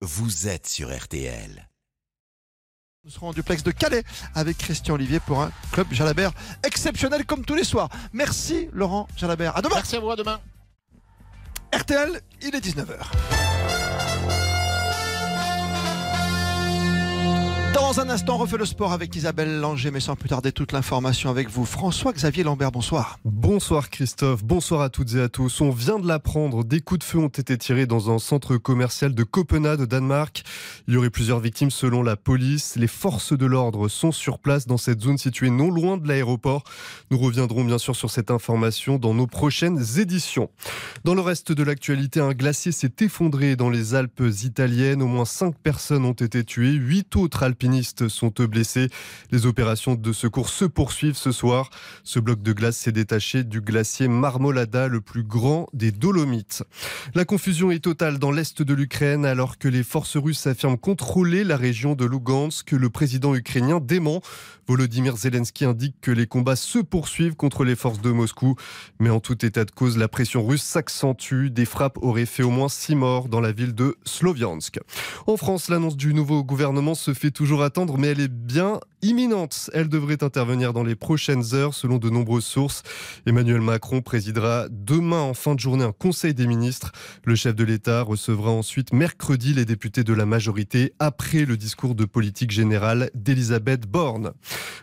vous êtes sur RTL. Nous serons en duplex de Calais avec Christian Olivier pour un club Jalabert exceptionnel comme tous les soirs. Merci Laurent Jalabert. À demain. Merci à vous, à demain. RTL, il est 19h. Dans un instant, on refait le sport avec Isabelle Langer, mais sans plus tarder toute l'information avec vous. François-Xavier Lambert, bonsoir. Bonsoir Christophe, bonsoir à toutes et à tous. On vient de l'apprendre, des coups de feu ont été tirés dans un centre commercial de Copenhague, Danemark. Il y aurait plusieurs victimes selon la police. Les forces de l'ordre sont sur place dans cette zone située non loin de l'aéroport. Nous reviendrons bien sûr sur cette information dans nos prochaines éditions. Dans le reste de l'actualité, un glacier s'est effondré dans les Alpes italiennes. Au moins 5 personnes ont été tuées, 8 autres sont blessés. Les opérations de secours se poursuivent ce soir. Ce bloc de glace s'est détaché du glacier Marmolada, le plus grand des Dolomites. La confusion est totale dans l'est de l'Ukraine alors que les forces russes affirment contrôler la région de Lugansk. Le président ukrainien dément. Volodymyr Zelensky indique que les combats se poursuivent contre les forces de Moscou. Mais en tout état de cause, la pression russe s'accentue. Des frappes auraient fait au moins six morts dans la ville de Sloviansk. En France, l'annonce du nouveau gouvernement se fait toujours attendre, mais elle est bien imminente. Elle devrait intervenir dans les prochaines heures, selon de nombreuses sources. Emmanuel Macron présidera demain en fin de journée un conseil des ministres. Le chef de l'État recevra ensuite mercredi les députés de la majorité après le discours de politique générale d'Elisabeth Borne.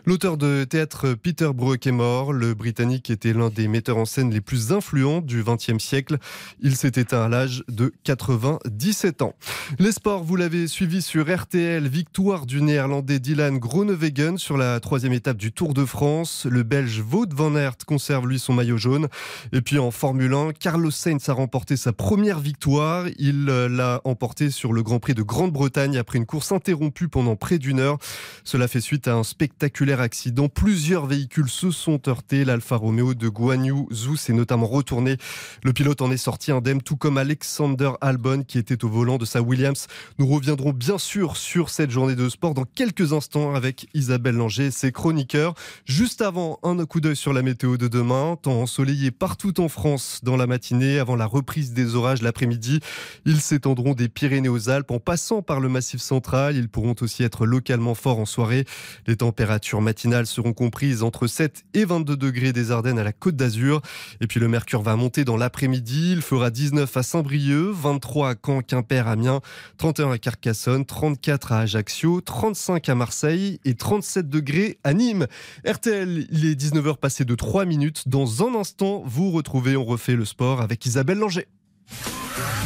L'auteur de théâtre Peter Brook est mort. Le Britannique était l'un des metteurs en scène les plus influents du XXe siècle. Il s'est éteint à l'âge de 97 ans. Les sports, vous l'avez suivi sur RTL. Victoire du néerlandais Dylan Groenewegen sur la troisième étape du Tour de France. Le belge Wout van Aert conserve lui son maillot jaune. Et puis en Formule 1, Carlos Sainz a remporté sa première victoire. Il euh, l'a emporté sur le Grand Prix de Grande-Bretagne après une course interrompue pendant près d'une heure. Cela fait suite à un spectaculaire accident. Plusieurs véhicules se sont heurtés. L'Alfa Romeo de Guan Yu Zhou s'est notamment retourné. Le pilote en est sorti indemne, tout comme Alexander Albon qui était au volant de sa Williams. Nous reviendrons bien sûr sur cette journée de sport dans quelques instants avec Isabelle Langer ses chroniqueurs. Juste avant, un coup d'œil sur la météo de demain. Temps ensoleillé partout en France dans la matinée avant la reprise des orages l'après-midi. Ils s'étendront des Pyrénées aux Alpes en passant par le massif central. Ils pourront aussi être localement forts en soirée. Les températures matinales seront comprises entre 7 et 22 degrés des Ardennes à la Côte d'Azur. Et puis le mercure va monter dans l'après-midi. Il fera 19 à Saint-Brieuc, 23 à Caen, Quimper, Amiens, 31 à Carcassonne, 34 à Ajaccio, 35 à Marseille et 37 degrés à Nîmes. RTL, il est 19h passé de 3 minutes. Dans un instant, vous retrouvez On refait le sport avec Isabelle Langer.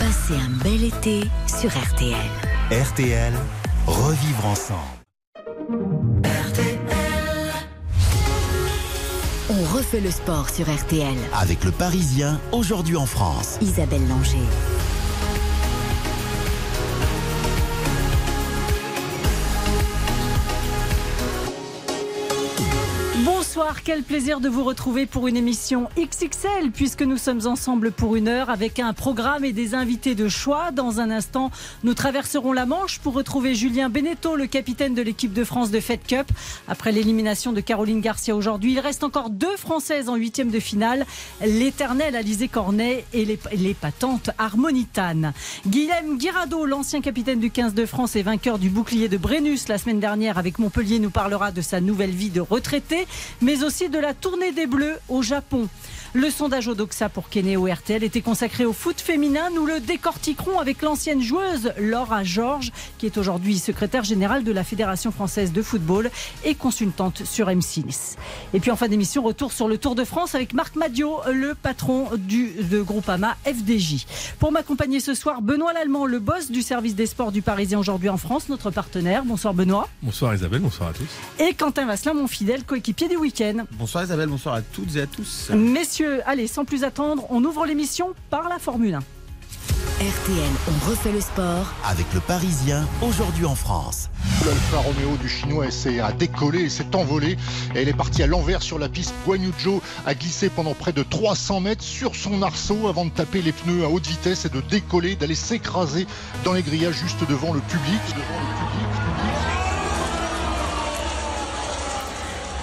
Passez un bel été sur RTL. RTL, revivre ensemble. On refait le sport sur RTL. Avec le Parisien, aujourd'hui en France. Isabelle Langer. Bonsoir, quel plaisir de vous retrouver pour une émission XXL puisque nous sommes ensemble pour une heure avec un programme et des invités de choix. Dans un instant, nous traverserons la Manche pour retrouver Julien Beneteau, le capitaine de l'équipe de France de Fed Cup. Après l'élimination de Caroline Garcia aujourd'hui, il reste encore deux Françaises en huitième de finale, l'éternelle Alizé Cornet et l'épatante Harmonitane. Guillaume Guirado, l'ancien capitaine du 15 de France et vainqueur du bouclier de Brennus la semaine dernière avec Montpellier, nous parlera de sa nouvelle vie de retraité aussi de la tournée des Bleus au Japon. Le sondage Odoxa pour Kenéo RTL était consacré au foot féminin. Nous le décortiquerons avec l'ancienne joueuse Laura Georges, qui est aujourd'hui secrétaire générale de la Fédération française de football et consultante sur M6. Et puis en fin d'émission, retour sur le Tour de France avec Marc Madio, le patron du de Groupama FDJ. Pour m'accompagner ce soir, Benoît Lallemand, le boss du service des sports du Parisien aujourd'hui en France, notre partenaire. Bonsoir Benoît. Bonsoir Isabelle, bonsoir à tous. Et Quentin Vasselin, mon fidèle coéquipier du week-end. Bonsoir Isabelle, bonsoir à toutes et à tous. Messieurs, allez, sans plus attendre, on ouvre l'émission par la Formule 1. RTL, on refait le sport. Avec le Parisien, aujourd'hui en France. L'Alfa Romeo du chinois essaie à décoller et s'est envolé. Et elle est partie à l'envers sur la piste. Guan Yu Zhou a glissé pendant près de 300 mètres sur son arceau avant de taper les pneus à haute vitesse et de décoller, d'aller s'écraser dans les grillages juste devant le public. Devant le public.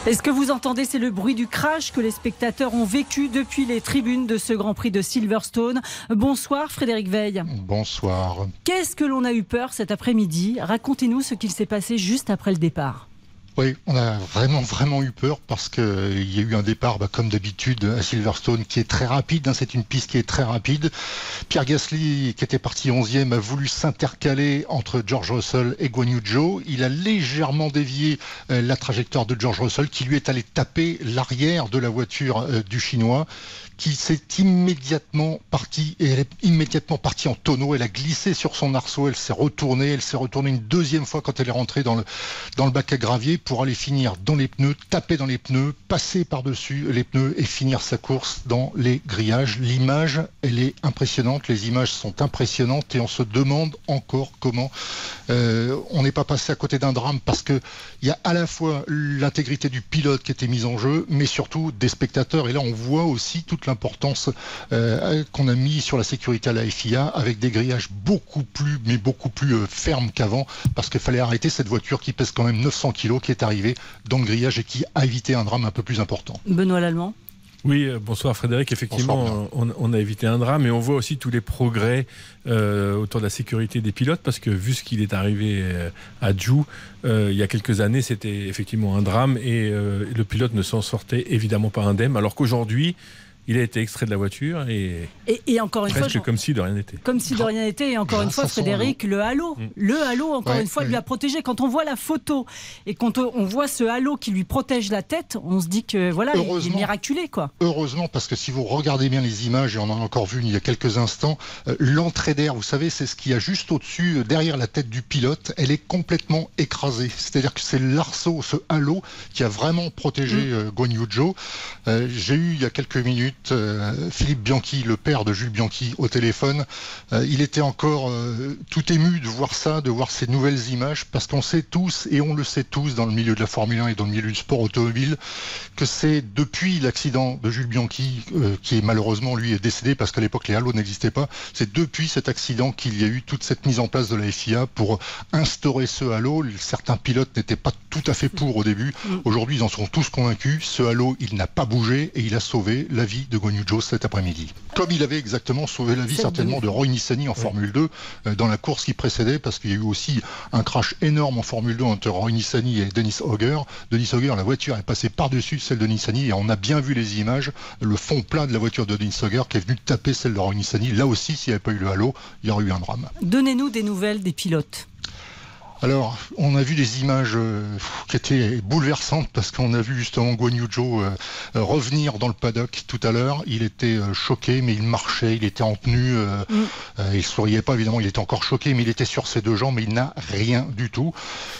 Et ce que vous entendez, c'est le bruit du crash que les spectateurs ont vécu depuis les tribunes de ce Grand Prix de Silverstone? Bonsoir Frédéric Veil. Bonsoir. Qu'est-ce que l'on a eu peur cet après-midi? Racontez-nous ce qu'il s'est passé juste après le départ. Oui, on a vraiment vraiment eu peur parce qu'il y a eu un départ, bah, comme d'habitude, à Silverstone, qui est très rapide. Hein, c'est une piste qui est très rapide. Pierre Gasly, qui était parti 11e, a voulu s'intercaler entre George Russell et Guan Yu Zhou. Il a légèrement dévié euh, la trajectoire de George Russell, qui lui est allé taper l'arrière de la voiture euh, du Chinois qui s'est immédiatement partie et elle est immédiatement partie en tonneau. Elle a glissé sur son arceau, elle s'est retournée, elle s'est retournée une deuxième fois quand elle est rentrée dans le, dans le bac à gravier pour aller finir dans les pneus, taper dans les pneus, passer par-dessus les pneus et finir sa course dans les grillages. L'image, elle est impressionnante, les images sont impressionnantes et on se demande encore comment euh, on n'est pas passé à côté d'un drame parce que il y a à la fois l'intégrité du pilote qui était mise en jeu, mais surtout des spectateurs. Et là, on voit aussi toute l'importance euh, qu'on a mis sur la sécurité à la FIA avec des grillages beaucoup plus, mais beaucoup plus euh, fermes qu'avant, parce qu'il fallait arrêter cette voiture qui pèse quand même 900 kg, qui est arrivée dans le grillage et qui a évité un drame un peu plus important. Benoît Lallemand oui, euh, bonsoir Frédéric. Effectivement, on, a évité un drame, mais on voit aussi tous les progrès autour de la sécurité des pilotes, parce que vu ce qu'il est arrivé à Jou, il y a quelques années, c'était effectivement un drame et le pilote ne s'en sortait évidemment pas indemne, alors qu'aujourd'hui, il a été extrait de la voiture et, et, encore une presque comme si de rien n'était. Comme si de rien n'était. Et encore une fois, Frédéric, le halo, mm. le halo, encore une fois, lui a protégé. Quand on voit la photo et quand on voit ce halo qui lui protège la tête, on se dit que voilà, il est miraculé, quoi. Heureusement, parce que si vous regardez bien les images, et on en a encore vu il y a quelques instants, euh, l'entrée d'air, vous savez, c'est ce qu'il y a juste au-dessus, euh, derrière la tête du pilote, elle est complètement écrasée. C'est-à-dire que c'est l'arceau, ce halo, qui a vraiment protégé mm. euh, Guan Yu Zhou. J'ai eu il y a quelques minutes euh, Philippe Bianchi, le père de Jules Bianchi, au téléphone. Euh, il était encore euh, tout ému de voir ça, de voir ces nouvelles images, parce qu'on sait tous, et on le sait tous dans le milieu de la Formule 1 et dans le milieu du sport automobile, que c'est depuis l'accident de Jules Bianchi, qui est malheureusement lui est décédé parce qu'à l'époque les halos n'existaient pas, c'est depuis cet accident qu'il y a eu toute cette mise en place de la FIA pour instaurer ce halo. Certains pilotes n'étaient pas tout à fait pour au début. Mm. Aujourd'hui, ils en sont tous convaincus. Ce halo, il n'a pas bougé et il a sauvé la vie de Guanyu Zhou cet après-midi. Comme il avait exactement sauvé la vie certainement de Roy Nissany en Formule 2 euh, dans la course qui précédait, parce qu'il y a eu aussi un crash énorme en Formule 2 entre Roy Nissany et Dennis Hogger. Dennis Hogger, la voiture est passée par-dessus celle de Nissany et on a bien vu les images, le fond plat de la voiture de Dennis Hogger qui est venu taper celle de Roy Nissany. Là aussi, s'il n'y avait pas eu le halo, il y aurait eu un drame. Donnez-nous des nouvelles des pilotes. Alors, on a vu des images euh, qui étaient bouleversantes parce qu'on a vu justement Guan Yu Zhou euh, euh, revenir dans le paddock tout à l'heure. Il était choqué, mais il marchait, il était en tenue, mm. il souriait pas évidemment, il était encore choqué, mais il était sur ses deux jambes, mais il n'a rien du tout.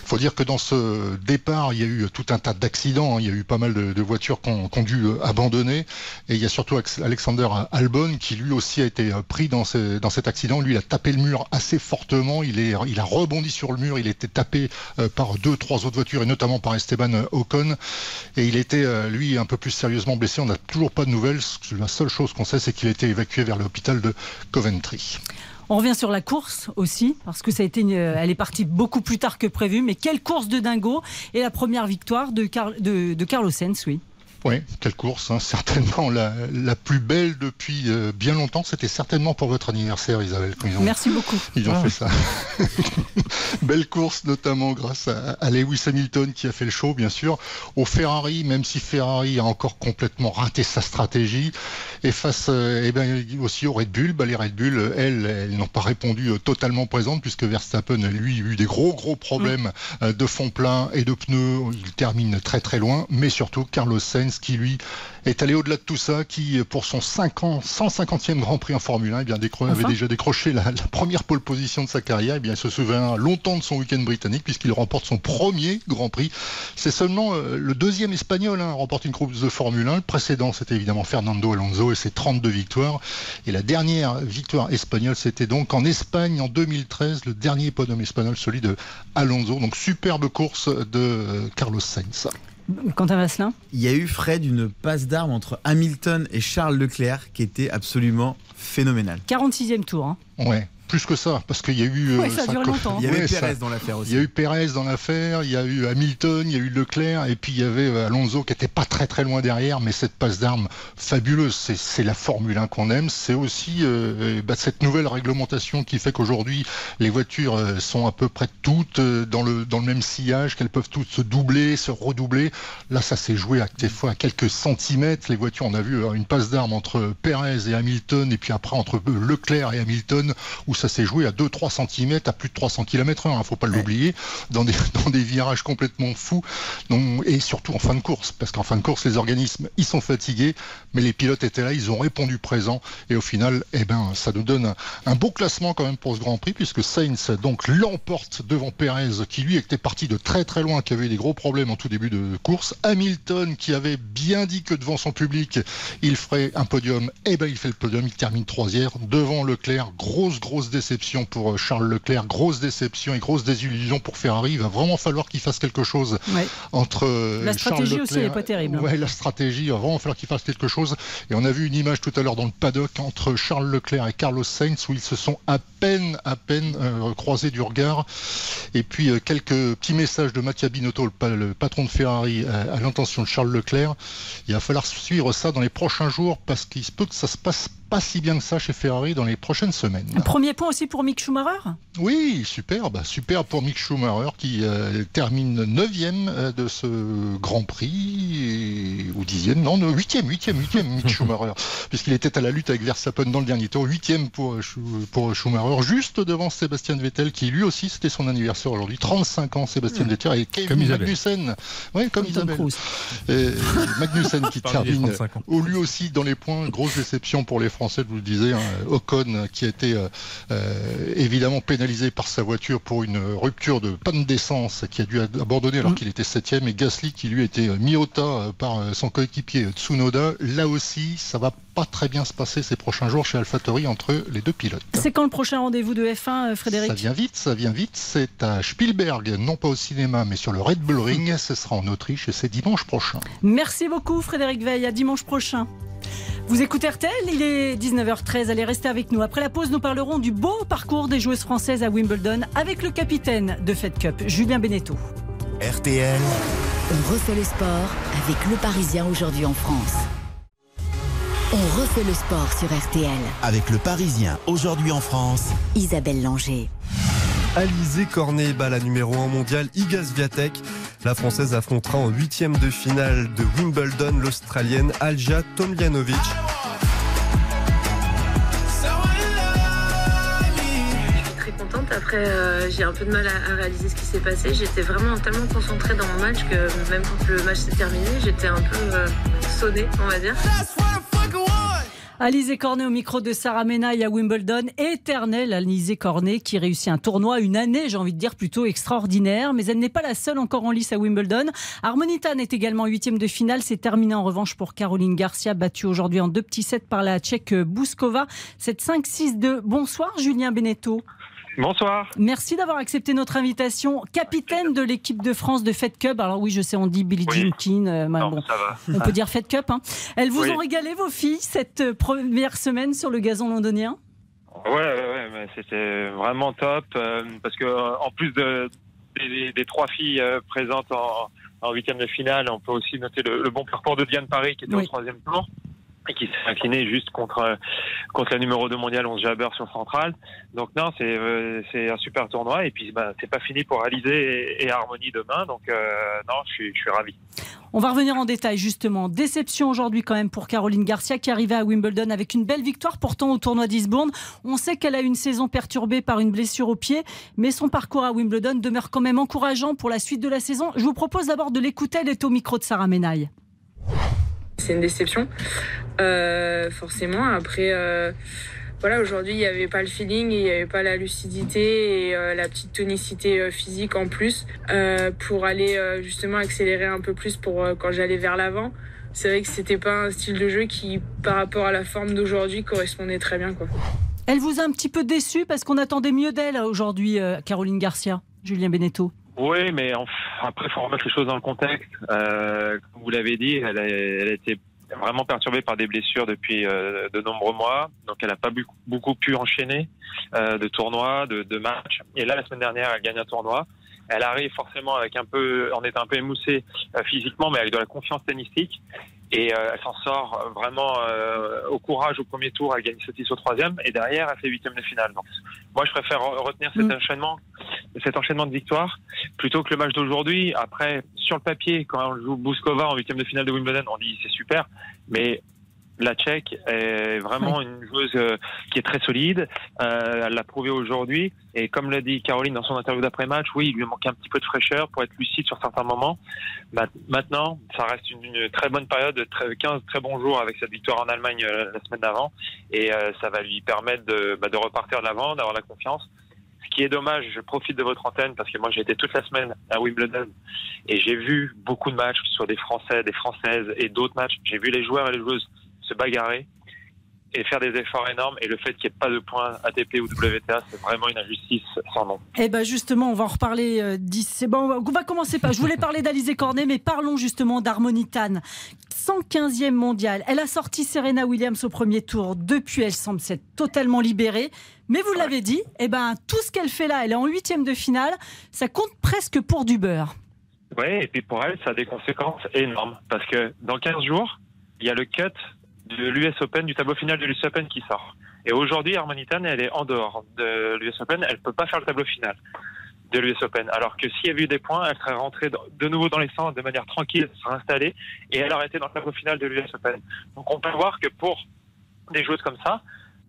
Il faut dire que dans ce départ, il y a eu tout un tas d'accidents. Hein. Il y a eu pas mal de, voitures qui ont, dû abandonner, et il y a surtout Alexander Albon qui lui aussi a été pris dans, dans cet accident. Lui, il a tapé le mur assez fortement. Il est, il a rebondi sur le mur. Il il était tapé euh, par deux, trois autres voitures et notamment par Esteban euh, Ocon. Et il était, euh, lui, un peu plus sérieusement blessé. On n'a toujours pas de nouvelles. La seule chose qu'on sait, c'est qu'il a été évacué vers l'hôpital de Coventry. On revient sur la course aussi, parce que ça a été elle est partie beaucoup plus tard que prévu. Mais quelle course de dingo Et la première victoire de Carlos Sainz, oui. Oui, quelle course, hein. certainement la, plus belle depuis euh, bien longtemps. C'était certainement pour votre anniversaire, Isabelle. Merci beaucoup. Ils ont ah. fait ça. belle course, notamment grâce à, Lewis Hamilton qui a fait le show, bien sûr. Au Ferrari, même si Ferrari a encore complètement raté sa stratégie. Et face euh, eh bien, aussi au Red Bull, bah, les Red Bull, elles, elles n'ont pas répondu euh, totalement présentes puisque Verstappen, lui, a eu des gros, gros problèmes mm. de fond plein et de pneus. Il termine très, très loin. Mais surtout, Carlos Sainz qui lui est allé au-delà de tout ça, qui pour son 150e Grand Prix en Formule 1 eh bien, avait déjà décroché la, première pole position de sa carrière. Eh bien, il se souvient longtemps de son week-end britannique puisqu'il remporte son premier Grand Prix. C'est seulement euh, le deuxième espagnol hein, à remporter une course de Formule 1. Le précédent, c'était évidemment Fernando Alonso et ses 32 victoires. Et la dernière victoire espagnole, c'était donc en Espagne en 2013, le dernier podium espagnol, celui de Alonso. Donc superbe course de euh, Carlos Sainz. Quentin Vasselin Il y a eu, Fred, une passe d'armes entre Hamilton et Charles Leclerc qui était absolument phénoménale. 46e tour. Hein. Ouais. Plus que ça, parce qu'il y a eu. Ouais, ça ça dure co- longtemps. Il y avait Ouais, Pérez ça- dans l'affaire aussi. Il y a eu Pérez dans l'affaire, il y a eu Hamilton, il y a eu Leclerc, et puis il y avait euh, Alonso qui était pas très très loin derrière, mais cette passe d'armes fabuleuse, c'est- c'est la Formule 1 qu'on aime, c'est aussi euh, bah, cette nouvelle réglementation qui fait qu'aujourd'hui les voitures euh, sont à peu près toutes euh, dans le, dans le même sillage, qu'elles peuvent toutes se doubler, se redoubler. Là, ça s'est joué à, des fois à quelques centimètres. Les voitures, on a vu euh, une passe d'armes entre Pérez et Hamilton, et puis après entre euh, Leclerc et Hamilton, où ça s'est joué à 2-3 cm, à plus de 300 km h faut pas l'oublier, dans des, dans des virages complètement fous, Donc, et surtout en fin de course, parce qu'en fin de course, les organismes, ils sont fatigués, mais les pilotes étaient là, ils ont répondu présent, et au final, eh ben, ça nous donne un, un beau classement quand même pour ce Grand Prix, puisque Sainz donc l'emporte devant Pérez, qui lui était parti de très très loin, qui avait eu des gros problèmes en tout début de course. Hamilton, qui avait bien dit que devant son public, il ferait un podium, eh ben il fait le podium, il termine troisième devant Leclerc. Grosse grosse déception pour euh, Charles Leclerc, grosse déception et grosse désillusion pour Ferrari. Il va vraiment falloir qu'il fasse quelque chose Ouais. entre euh, La Charles stratégie aussi, Leclerc- elle est pas terrible. Ouais, la stratégie, il va vraiment falloir qu'il fasse quelque chose. Et on a vu une image tout à l'heure dans le paddock entre Charles Leclerc et Carlos Sainz où ils se sont à peine, à peine euh, croisés du regard. Et puis euh, quelques petits messages de Mattia Binotto, le, pa- le patron de Ferrari, à l'intention de Charles Leclerc. Il va falloir suivre ça dans les prochains jours parce qu'il se peut que ça se passe pas si bien que ça chez Ferrari dans les prochaines semaines. Un premier point aussi pour Mick Schumacher? Oui, super, bah, super pour Mick Schumacher qui euh, termine 9e de ce Grand Prix, et- ou 10e, non, 8e, 8e, 8e Mick Schumacher, puisqu'il était à la lutte avec Verstappen dans le dernier tour, 8e pour, euh, pour Schumacher, juste devant Sébastien Vettel qui lui aussi c'était son anniversaire aujourd'hui, 35 ans Sébastien Vettel et Kevin Comme. Magnussen, oui, comme Isabelle. Et Magnussen qui termine 35 ans. Oh, lui aussi dans les points, grosse déception pour les Français, je vous le disais, hein, Ocon qui a été euh, euh, évidemment pénalisé par sa voiture pour une rupture de panne d'essence qui a dû abandonner alors Mm. qu'il était septième et Gasly qui lui a été mis au tas euh, par son coéquipier Tsunoda. Là aussi, ça va pas très bien se passer ces prochains jours chez AlphaTauri entre les deux pilotes. C'est quand le prochain rendez-vous de F1, euh, Ça Frédéric vient vite, ça vient vite. C'est à Spielberg, non pas au cinéma, mais sur le Red Bull Ring. Ce sera en Autriche et c'est dimanche prochain. Merci beaucoup Frédéric Veil, à dimanche prochain. Vous écoutez RTL, il est 19h13, allez rester avec nous. Après la pause, nous parlerons du beau parcours des joueuses françaises à Wimbledon avec le capitaine de Fed Cup, Julien Beneteau. RTL, On refait le sport avec le Parisien aujourd'hui en France. On refait le sport sur RTL. avec le Parisien aujourd'hui en France. Isabelle Langer. Alizé Cornet bat la numéro 1 mondiale Iga Swiatek. La Française affrontera en huitième de finale de Wimbledon l'Australienne Alja Tomljanovic. Contente. Après, euh, j'ai un peu de mal à, à réaliser ce qui s'est passé. J'étais vraiment tellement concentrée dans mon match que même quand le match s'est terminé, j'étais un peu euh, sonnée, on va dire. Alizé Cornet au micro de Sarah Menaille à Wimbledon. Éternelle Alizé Cornet qui réussit un tournoi, une année, j'ai envie de dire, plutôt extraordinaire. Mais elle n'est pas la seule encore en lice à Wimbledon. Harmonitan est également huitième de finale. C'est terminé en revanche pour Caroline Garcia, battue aujourd'hui en deux petits sets par la Tchèque Bouskova. 7-5-6-2. Bonsoir Julien Beneteau. Bonsoir. Merci d'avoir accepté notre invitation. Capitaine de l'équipe de France de Fed Cup. Alors oui, je sais, on dit Billie. Jean King. euh, bah, Non, bon, ça va. on peut dire Fed Cup. hein. Elles vous Oui. ont régalé, vos filles, cette euh, première semaine sur le gazon londonien? Ouais, ouais, ouais, c'était vraiment top euh, parce que en plus de, des, des trois filles présentes en, en huitième de finale, on peut aussi noter le, le bon parcours de Diane Paris qui était Oui. au troisième tour qui s'est incliné juste contre contre la numéro 2 mondiale 11 Jabber sur Central. Donc non, c'est euh, un super tournoi et puis bah, c'est pas fini pour Alizé et, et Harmonie demain. Donc euh, non, je suis ravi. On va revenir en détail justement. Déception aujourd'hui quand même pour Caroline Garcia qui arrivait à Wimbledon avec une belle victoire pourtant au tournoi d'Eastbourne. On sait qu'elle a une saison perturbée par une blessure au pied, mais son parcours à Wimbledon demeure quand même encourageant pour la suite de la saison. Je vous propose d'abord de l'écouter, elle est au micro de Sarah Menaille. C'est une déception, euh, forcément. Après, euh, voilà, aujourd'hui, il n'y avait pas le feeling, il n'y avait pas la lucidité et euh, la petite tonicité physique en plus pour aller justement accélérer un peu plus pour quand j'allais vers l'avant. C'est vrai que c'était pas un style de jeu qui, par rapport à la forme d'aujourd'hui, correspondait très bien. Elle vous a un petit peu déçu parce qu'on attendait mieux d'elle aujourd'hui, Caroline Garcia, Julien Beneteau? Oui, mais en- après, il faut remettre les choses dans le contexte. Euh, comme vous l'avez dit, elle a, elle a été vraiment perturbée par des blessures depuis euh, de nombreux mois. Donc, elle n'a pas beaucoup, pu enchaîner euh, de tournois, de, de, matchs. Et là, la semaine dernière, elle gagne un tournoi. Elle arrive forcément avec un peu, en étant un peu émoussée euh, physiquement, mais avec de la confiance tennistique. Et euh, elle s'en sort vraiment euh, au courage au premier tour. Elle gagne 7 au troisième. Et derrière, elle fait huitième de finale. Donc, moi, je préfère retenir cet mm. enchaînement, cet enchaînement de victoires, plutôt que le match d'aujourd'hui. Après, sur le papier, quand on joue Bouskova en huitième de finale de Wimbledon, on dit c'est super. Mais la Tchèque est vraiment une joueuse euh, qui est très solide. Euh, elle l'a prouvé aujourd'hui. Et comme l'a dit Caroline dans son interview d'après-match, oui, il lui manquait un petit peu de fraîcheur pour être lucide sur certains moments. Maintenant, ça reste une, très bonne période, de 15 très bons jours avec cette victoire en Allemagne euh, la semaine d'avant. Et ça va lui permettre de, bah, de repartir de l'avant, d'avoir la confiance. Ce qui est dommage, je profite de votre antenne parce que moi j'ai été toute la semaine à Wimbledon et j'ai vu beaucoup de matchs, que ce soit des Français, des Françaises et d'autres matchs. J'ai vu les joueurs et les joueuses se bagarrer et faire des efforts énormes. Et le fait qu'il n'y ait pas de points ATP ou WTA, c'est vraiment une injustice sans nom. Eh ben justement, on va en reparler euh, d'ici. bon, on va commencer pas. Je voulais parler d'Alizé Cornet, mais parlons justement d'Harmonitane. 115e mondiale. Elle a sorti Serena Williams au premier tour. Depuis, elle semble s'être totalement libérée. Mais vous l'avez dit, eh ben, tout ce qu'elle fait là, elle est en huitième de finale, ça compte presque pour du beurre. Oui, et puis pour elle, ça a des conséquences énormes. Parce que dans 15 jours, il y a le cut de l'US Open, du tableau final de l'US Open qui sort. Et aujourd'hui, Harmonitan, elle est en dehors de l'US Open, elle peut pas faire le tableau final de l'US Open. Alors que s'il y avait eu des points, elle serait rentrée de nouveau dans les centres de manière tranquille, elle serait installée et elle aurait été dans le tableau final de l'US Open. Donc on peut voir que pour des joueuses comme ça,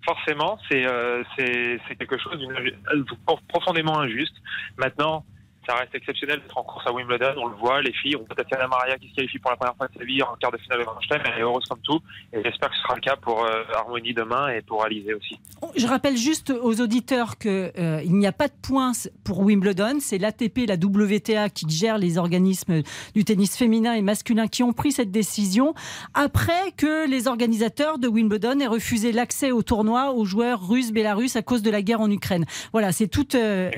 forcément, c'est euh, quelque chose de profondément injuste. Maintenant, ça reste exceptionnel d'être en course à Wimbledon. On le voit, les filles. On voit Tatiana Maria qui se qualifie pour la première fois de sa vie en quart de finale de Grand Chelem. Elle est heureuse comme tout. Et j'espère que ce sera le cas pour euh, Harmonie demain et pour Alizé aussi. Je rappelle juste aux auditeurs qu'il euh, n'y a pas de points pour Wimbledon. C'est l'ATP la WTA qui gèrent les organismes du tennis féminin et masculin qui ont pris cette décision après que les organisateurs de Wimbledon aient refusé l'accès au tournoi aux joueurs russes, bélarusses à cause de la guerre en Ukraine. Voilà, c'est toute euh,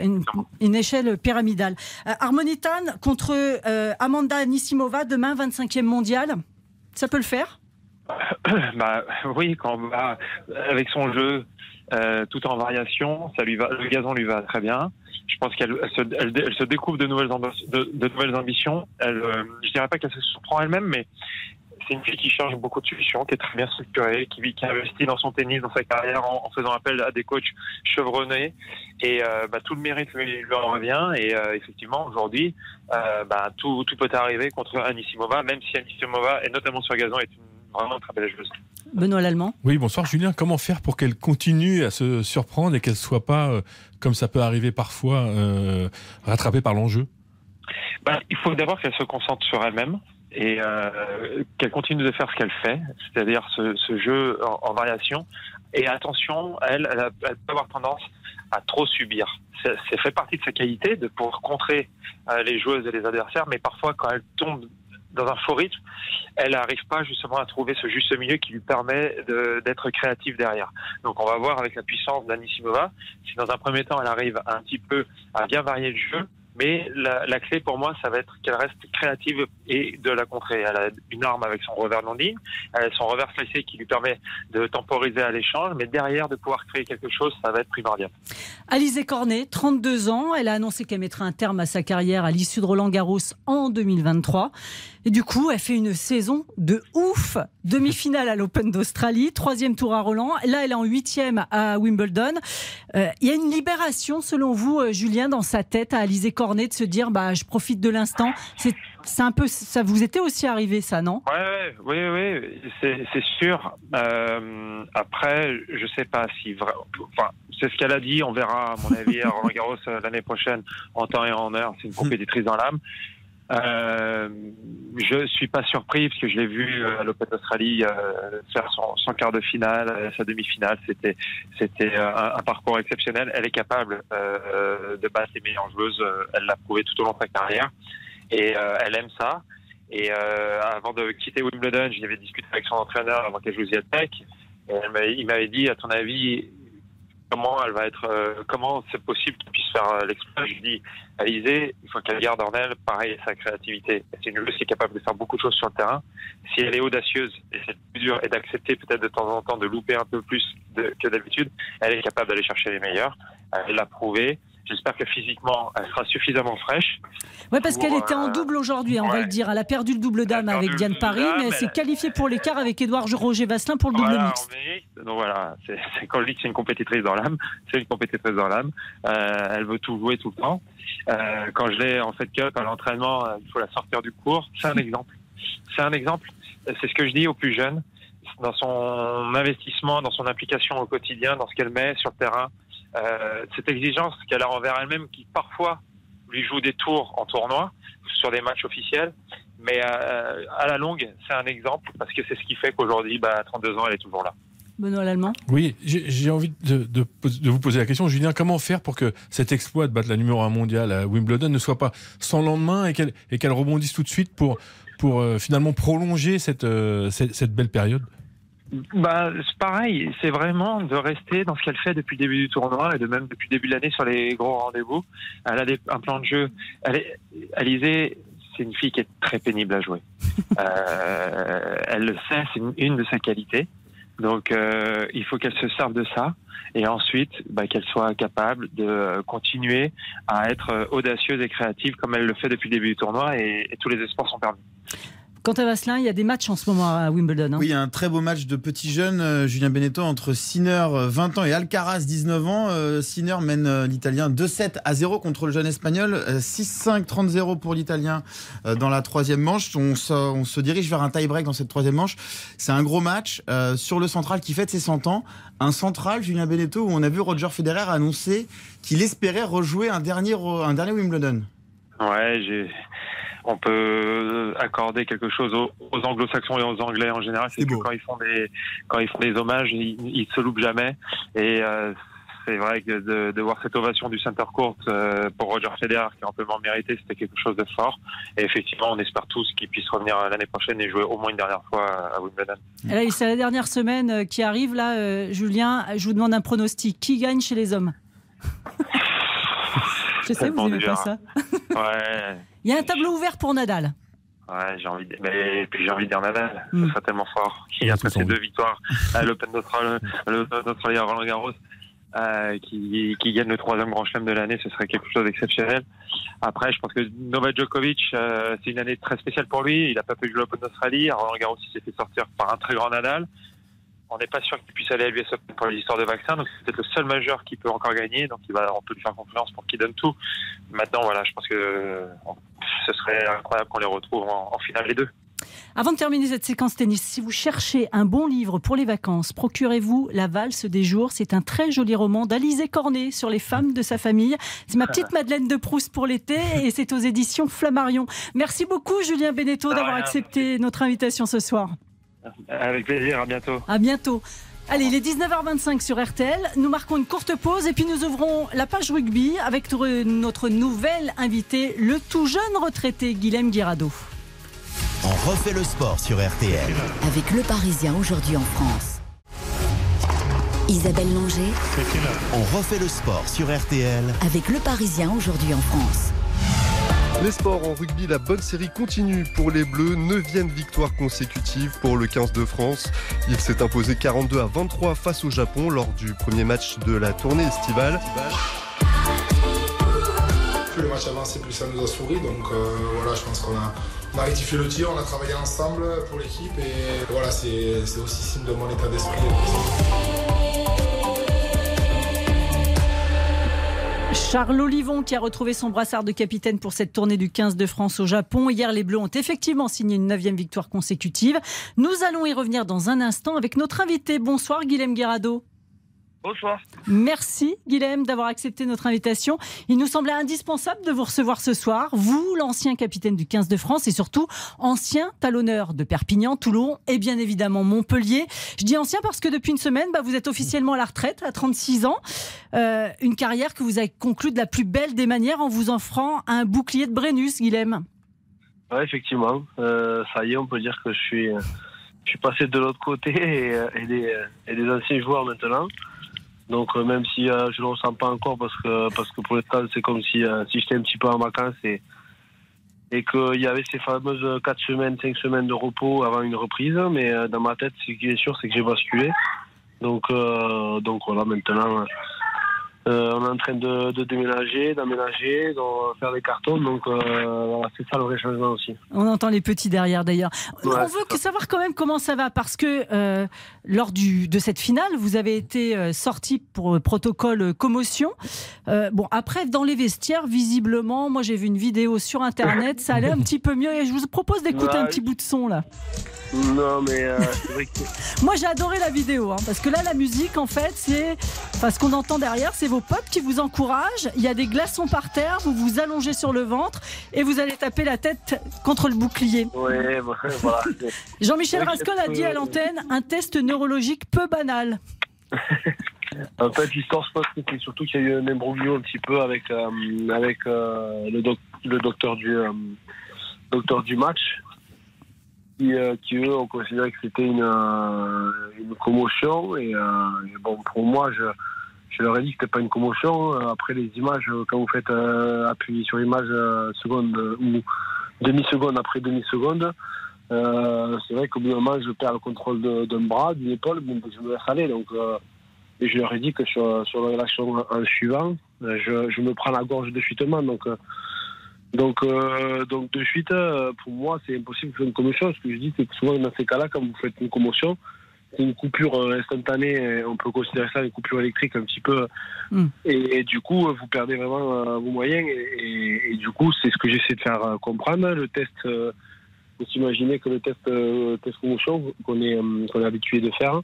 une échelle pyramidale. Euh, Harmonitan contre euh, Amanda Anisimova demain 25e mondial. Ça peut le faire? Bah, Oui, quand avec son jeu euh, tout en variation, ça lui va, le gazon lui va très bien. Je pense qu'elle se, se, découvre de nouvelles, ambitions. Elle, je dirais pas qu'elle se surprend elle-même, mais c'est une fille qui cherche beaucoup de solutions, qui est très bien structurée, qui, qui investit dans son tennis, dans sa carrière, en, faisant appel à des coachs chevronnés. Et euh, bah, tout le mérite lui, en revient. Et euh, effectivement, aujourd'hui, euh, bah, tout, tout, peut arriver contre Anisimova, même si Anisimova, et notamment sur gazon, est une, vraiment très belle joueuse. Benoît Lallemand. Oui, bonsoir Julien. Comment faire pour qu'elle continue à se surprendre et qu'elle ne soit pas, comme ça peut arriver parfois, rattrapée par l'enjeu? Bah, Il faut d'abord qu'elle se concentre sur elle-même et euh, qu'elle continue de faire ce qu'elle fait, c'est-à-dire ce, ce, jeu en, variation. Et attention, elle, elle, peut avoir tendance à trop subir. C'est fait partie de sa qualité de pouvoir contrer euh, les joueuses et les adversaires, mais parfois quand elle tombe dans un faux rythme, elle n'arrive pas justement à trouver ce juste milieu qui lui permet d'être créative derrière. Donc on va voir avec la puissance d'Anisimova, si dans un premier temps elle arrive un petit peu à bien varier le jeu, mais la, clé pour moi, ça va être qu'elle reste créative et de la contrer. Elle a une arme avec son revers non ligne, elle a son revers flexé qui lui permet de temporiser à l'échange, mais derrière, de pouvoir créer quelque chose, ça va être primordial. Alizé Cornet, 32 ans, elle a annoncé qu'elle mettrait un terme à sa carrière à l'issue de Roland Garros en 2023. Et du coup, elle fait une saison de ouf. Demi-finale à l'Open d'Australie, troisième tour à Roland. Là, elle est en huitième à Wimbledon. Euh, il y a une libération, selon vous, euh, Julien, dans sa tête à Alizé Cornet de se dire, bah, je profite de l'instant. C'est un peu, ça vous était aussi arrivé, ça, non? Ouais, Oui, oui, c'est sûr. Euh, après, je sais pas si enfin, c'est ce qu'elle a dit. On verra, à mon avis, à Roland Garros l'année prochaine, en temps et en heure. C'est une compétitrice dans l'âme. Euh, je suis pas surpris parce que je l'ai vu euh, à l'Open d'Australie euh, faire son, quart de finale, sa demi-finale. C'était c'était un, parcours exceptionnel. Elle est capable de battre les meilleures joueuses. Elle l'a prouvé tout au long de sa carrière et elle aime ça. Et avant de quitter Wimbledon, j'y avais discuté avec son entraîneur avant qu'elle joue Tech. Et il m'avait dit, à ton avis, comment elle va être, euh, comment c'est possible qu'elle puisse faire euh, l'exploit. Je dis, Alizé, il faut qu'elle garde en elle, pareil, sa créativité. C'est une joueuse qui est capable de faire beaucoup de choses sur le terrain. Si elle est audacieuse, et c'est plus dur, d'accepter peut-être de temps en temps de louper un peu plus que d'habitude, elle est capable d'aller chercher les meilleurs. Elle l'a prouvé. J'espère que physiquement, elle sera suffisamment fraîche. Oui, parce qu'elle était en euh, double aujourd'hui, on va le dire. Elle a perdu le double dame avec Diane Paris, mais elle s'est qualifiée pour l'écart avec Édouard Roger Vasselin pour le double mix. Donc voilà, c'est, quand je dis que c'est une compétitrice dans l'âme, c'est une compétitrice dans l'âme. Euh, elle veut tout jouer tout le temps. Euh, quand je l'ai en fait cup à l'entraînement, il faut la sortir du cours. C'est un exemple. C'est un exemple. C'est ce que je dis aux plus jeunes dans son investissement, dans son implication au quotidien, dans ce qu'elle met sur le terrain. Euh, cette exigence qu'elle a envers elle-même qui parfois lui joue des tours en tournoi sur des matchs officiels, mais euh, à la longue, c'est un exemple parce que c'est ce qui fait qu'aujourd'hui, bah, à 32 ans, elle est toujours là. Benoît Lallemand Oui, j'ai envie de, de, vous poser la question, Julien, comment faire pour que cet exploit de battre la numéro 1 mondiale à Wimbledon ne soit pas sans lendemain et qu'elle rebondisse tout de suite pour, pour euh, finalement prolonger cette, cette, cette belle période? Bah, c'est pareil, c'est vraiment de rester dans ce qu'elle fait depuis le début du tournoi et de même depuis le début de l'année sur les gros rendez-vous. Elle a des, un plan de jeu. Elle est, Alizé, c'est une fille qui est très pénible à jouer. Euh, elle le sait, c'est une, de ses qualités. Donc, euh, il faut qu'elle se serve de ça et ensuite bah, qu'elle soit capable de continuer à être audacieuse et créative comme elle le fait depuis le début du tournoi et, et tous les espoirs sont permis. Quant à Vasselin, il y a des matchs en ce moment à Wimbledon. Hein. Oui, il y a un très beau match de petits jeunes, euh, Julien Beneteau, entre Sinner, 20 ans, et Alcaraz, 19 ans. Euh, Sinner mène euh, l'Italien 2-7 à 0 contre le jeune Espagnol. 6-5, 30-0 pour l'Italien dans la troisième manche. On se, on se, dirige vers un tie-break dans cette troisième manche. C'est un gros match sur le central qui fête ses 100 ans. Un central, Julien Beneteau, où on a vu Roger Federer annoncer qu'il espérait rejouer un dernier, un dernier Wimbledon. Ouais, j'ai on peut accorder quelque chose aux, anglo-saxons et aux anglais en général, c'est que quand ils font des quand ils font des hommages, ils, ils se loupent jamais. Et euh, c'est vrai que de, de, voir cette ovation du center court euh, pour Roger Federer, qui est amplement mérité, c'était quelque chose de fort. Et effectivement, on espère tous qu'il puisse revenir l'année prochaine et jouer au moins une dernière fois à Wimbledon. C'est la dernière semaine euh, qui arrive là, Julien. Je vous demande un pronostic. Qui gagne chez les hommes? Je sais, vous n'aimez pas ça. Ouais. Il y a un tableau ouvert pour Nadal. Ouais, j'ai envie de... mais puis j'ai envie de dire Nadal, ce hmm. serait tellement fort. Il a passé deux victoires à l'Open d'Australie à Roland Garros, euh, qui, qui gagne le troisième grand chelem de l'année, ce serait quelque chose d'exceptionnel. Après, je pense que Novak Djokovic, euh, c'est une année très spéciale pour lui. Il n'a pas pu jouer l'Open d'Australie. Roland Garros, il s'est fait sortir par un très grand Nadal on n'est pas sûr qu'il puisse aller à l'US Open pour les histoires de vaccins, donc c'est peut-être le seul majeur qui peut encore gagner, donc il va, on peut lui faire confiance pour qu'il donne tout. Maintenant, voilà, je pense que ce serait incroyable qu'on les retrouve en, finale les deux. Avant de terminer cette séquence tennis, si vous cherchez un bon livre pour les vacances, procurez-vous La valse des jours. C'est un très joli roman d'Alizé Cornet sur les femmes de sa famille. C'est ma petite Madeleine de Proust pour l'été et c'est aux éditions Flammarion. Merci beaucoup Julien Beneteau d'avoir accepté notre invitation ce soir. Avec plaisir, à bientôt. À bientôt. Allez, il est 19h25 sur RTL. Nous marquons une courte pause et puis nous ouvrons la page rugby avec notre nouvel invité, le tout jeune retraité Guilhem Guirado. On refait le sport sur RTL. Avec le Parisien aujourd'hui en France. Isabelle Langer. On refait le sport sur RTL. Avec le Parisien aujourd'hui en France. Les sports en rugby, la bonne série continue pour les Bleus. 9 victoire consécutive pour le 15 de France. Il s'est imposé 42 à 23 face au Japon lors du premier match de la tournée estivale. Plus le match avancé, plus ça nous a souri. Donc euh, voilà, je pense qu'on a, on le tir, on a travaillé ensemble pour l'équipe. Et voilà, c'est aussi signe de mon état d'esprit. Charles Olivon qui a retrouvé son brassard de capitaine pour cette tournée du 15 de France au Japon. Hier, les Bleus ont effectivement signé une neuvième victoire consécutive. Nous allons y revenir dans un instant avec notre invité. Bonsoir Guilhem Guerrado. Bonsoir. Merci Guilhem d'avoir accepté notre invitation. Il nous semblait indispensable de vous recevoir ce soir. Vous, l'ancien capitaine du 15 de France et surtout ancien talonneur de Perpignan, Toulon et bien évidemment Montpellier. Je dis ancien parce que depuis une semaine, bah, vous êtes officiellement à la retraite à 36 ans. Euh, une carrière que vous avez conclue de la plus belle des manières en vous offrant un bouclier de Brennus, Guilhem. Effectivement. Euh, ça y est, on peut dire que je suis, je suis passé de l'autre côté et, et, des, et des anciens joueurs maintenant. Donc même si je ne le ressens pas encore parce que parce que pour l'instant c'est comme si si j'étais un petit peu en vacances et et qu'il y avait ces fameuses 4 semaines, 5 semaines de repos avant une reprise. Mais dans ma tête, ce qui est sûr, c'est que j'ai basculé. Donc, donc voilà, maintenant, euh, on est en train de, déménager, d'aménager, de faire des cartons. Donc euh, c'est ça le vrai changement aussi. On entend les petits derrière d'ailleurs. on veut que savoir quand même comment ça va parce que euh, lors du, de cette finale, vous avez été sorti pour protocole commotion. bon, après, dans les vestiaires, visiblement, moi j'ai vu une vidéo sur internet, ça allait un petit peu mieux et je vous propose d'écouter un petit bout de son là. Non, mais c'est vrai que. moi j'ai adoré la vidéo hein, parce que là, la musique en fait, c'est. Enfin, ce qu'on entend derrière, c'est vos potes qui vous encouragent. Il y a des glaçons par terre, vous vous allongez sur le ventre et vous allez taper la tête contre le bouclier. Ouais, voilà. Jean-Michel Rascol a dit à l'antenne un test neurologique peu banal. en fait, l'histoire se passe, c'est surtout qu'il y a eu un imbroglio un petit peu avec, euh, avec euh, le, le, docteur du, euh, docteur du match. Qui, qui, eux ont considéré que c'était une, une commotion et, et, bon pour moi je, je leur ai dit que c'était pas une commotion. Euh, après les images, euh, quand vous faites euh, sur l'image seconde ou demi-seconde après demi-seconde, c'est vrai qu'au bout d'un moment, je perds le contrôle d'un bras, d'une épaule, je me laisse aller. Donc, et je leur ai dit que sur, sur la relation en suivant, je, me prends la gorge de chutement. Donc, donc, donc de suite, pour moi, c'est impossible de faire une commotion. Ce que je dis, c'est que souvent, dans ces cas-là, quand vous faites une commotion, une coupure euh, instantanée, on peut considérer ça une coupure électrique un petit peu. Hmm. Et, du coup, vous perdez vraiment euh, vos moyens. Et, du coup, c'est ce que j'essaie de faire euh, comprendre. Le test, vous imaginez que le test, test commotion qu'on est, qu'on est habitué de faire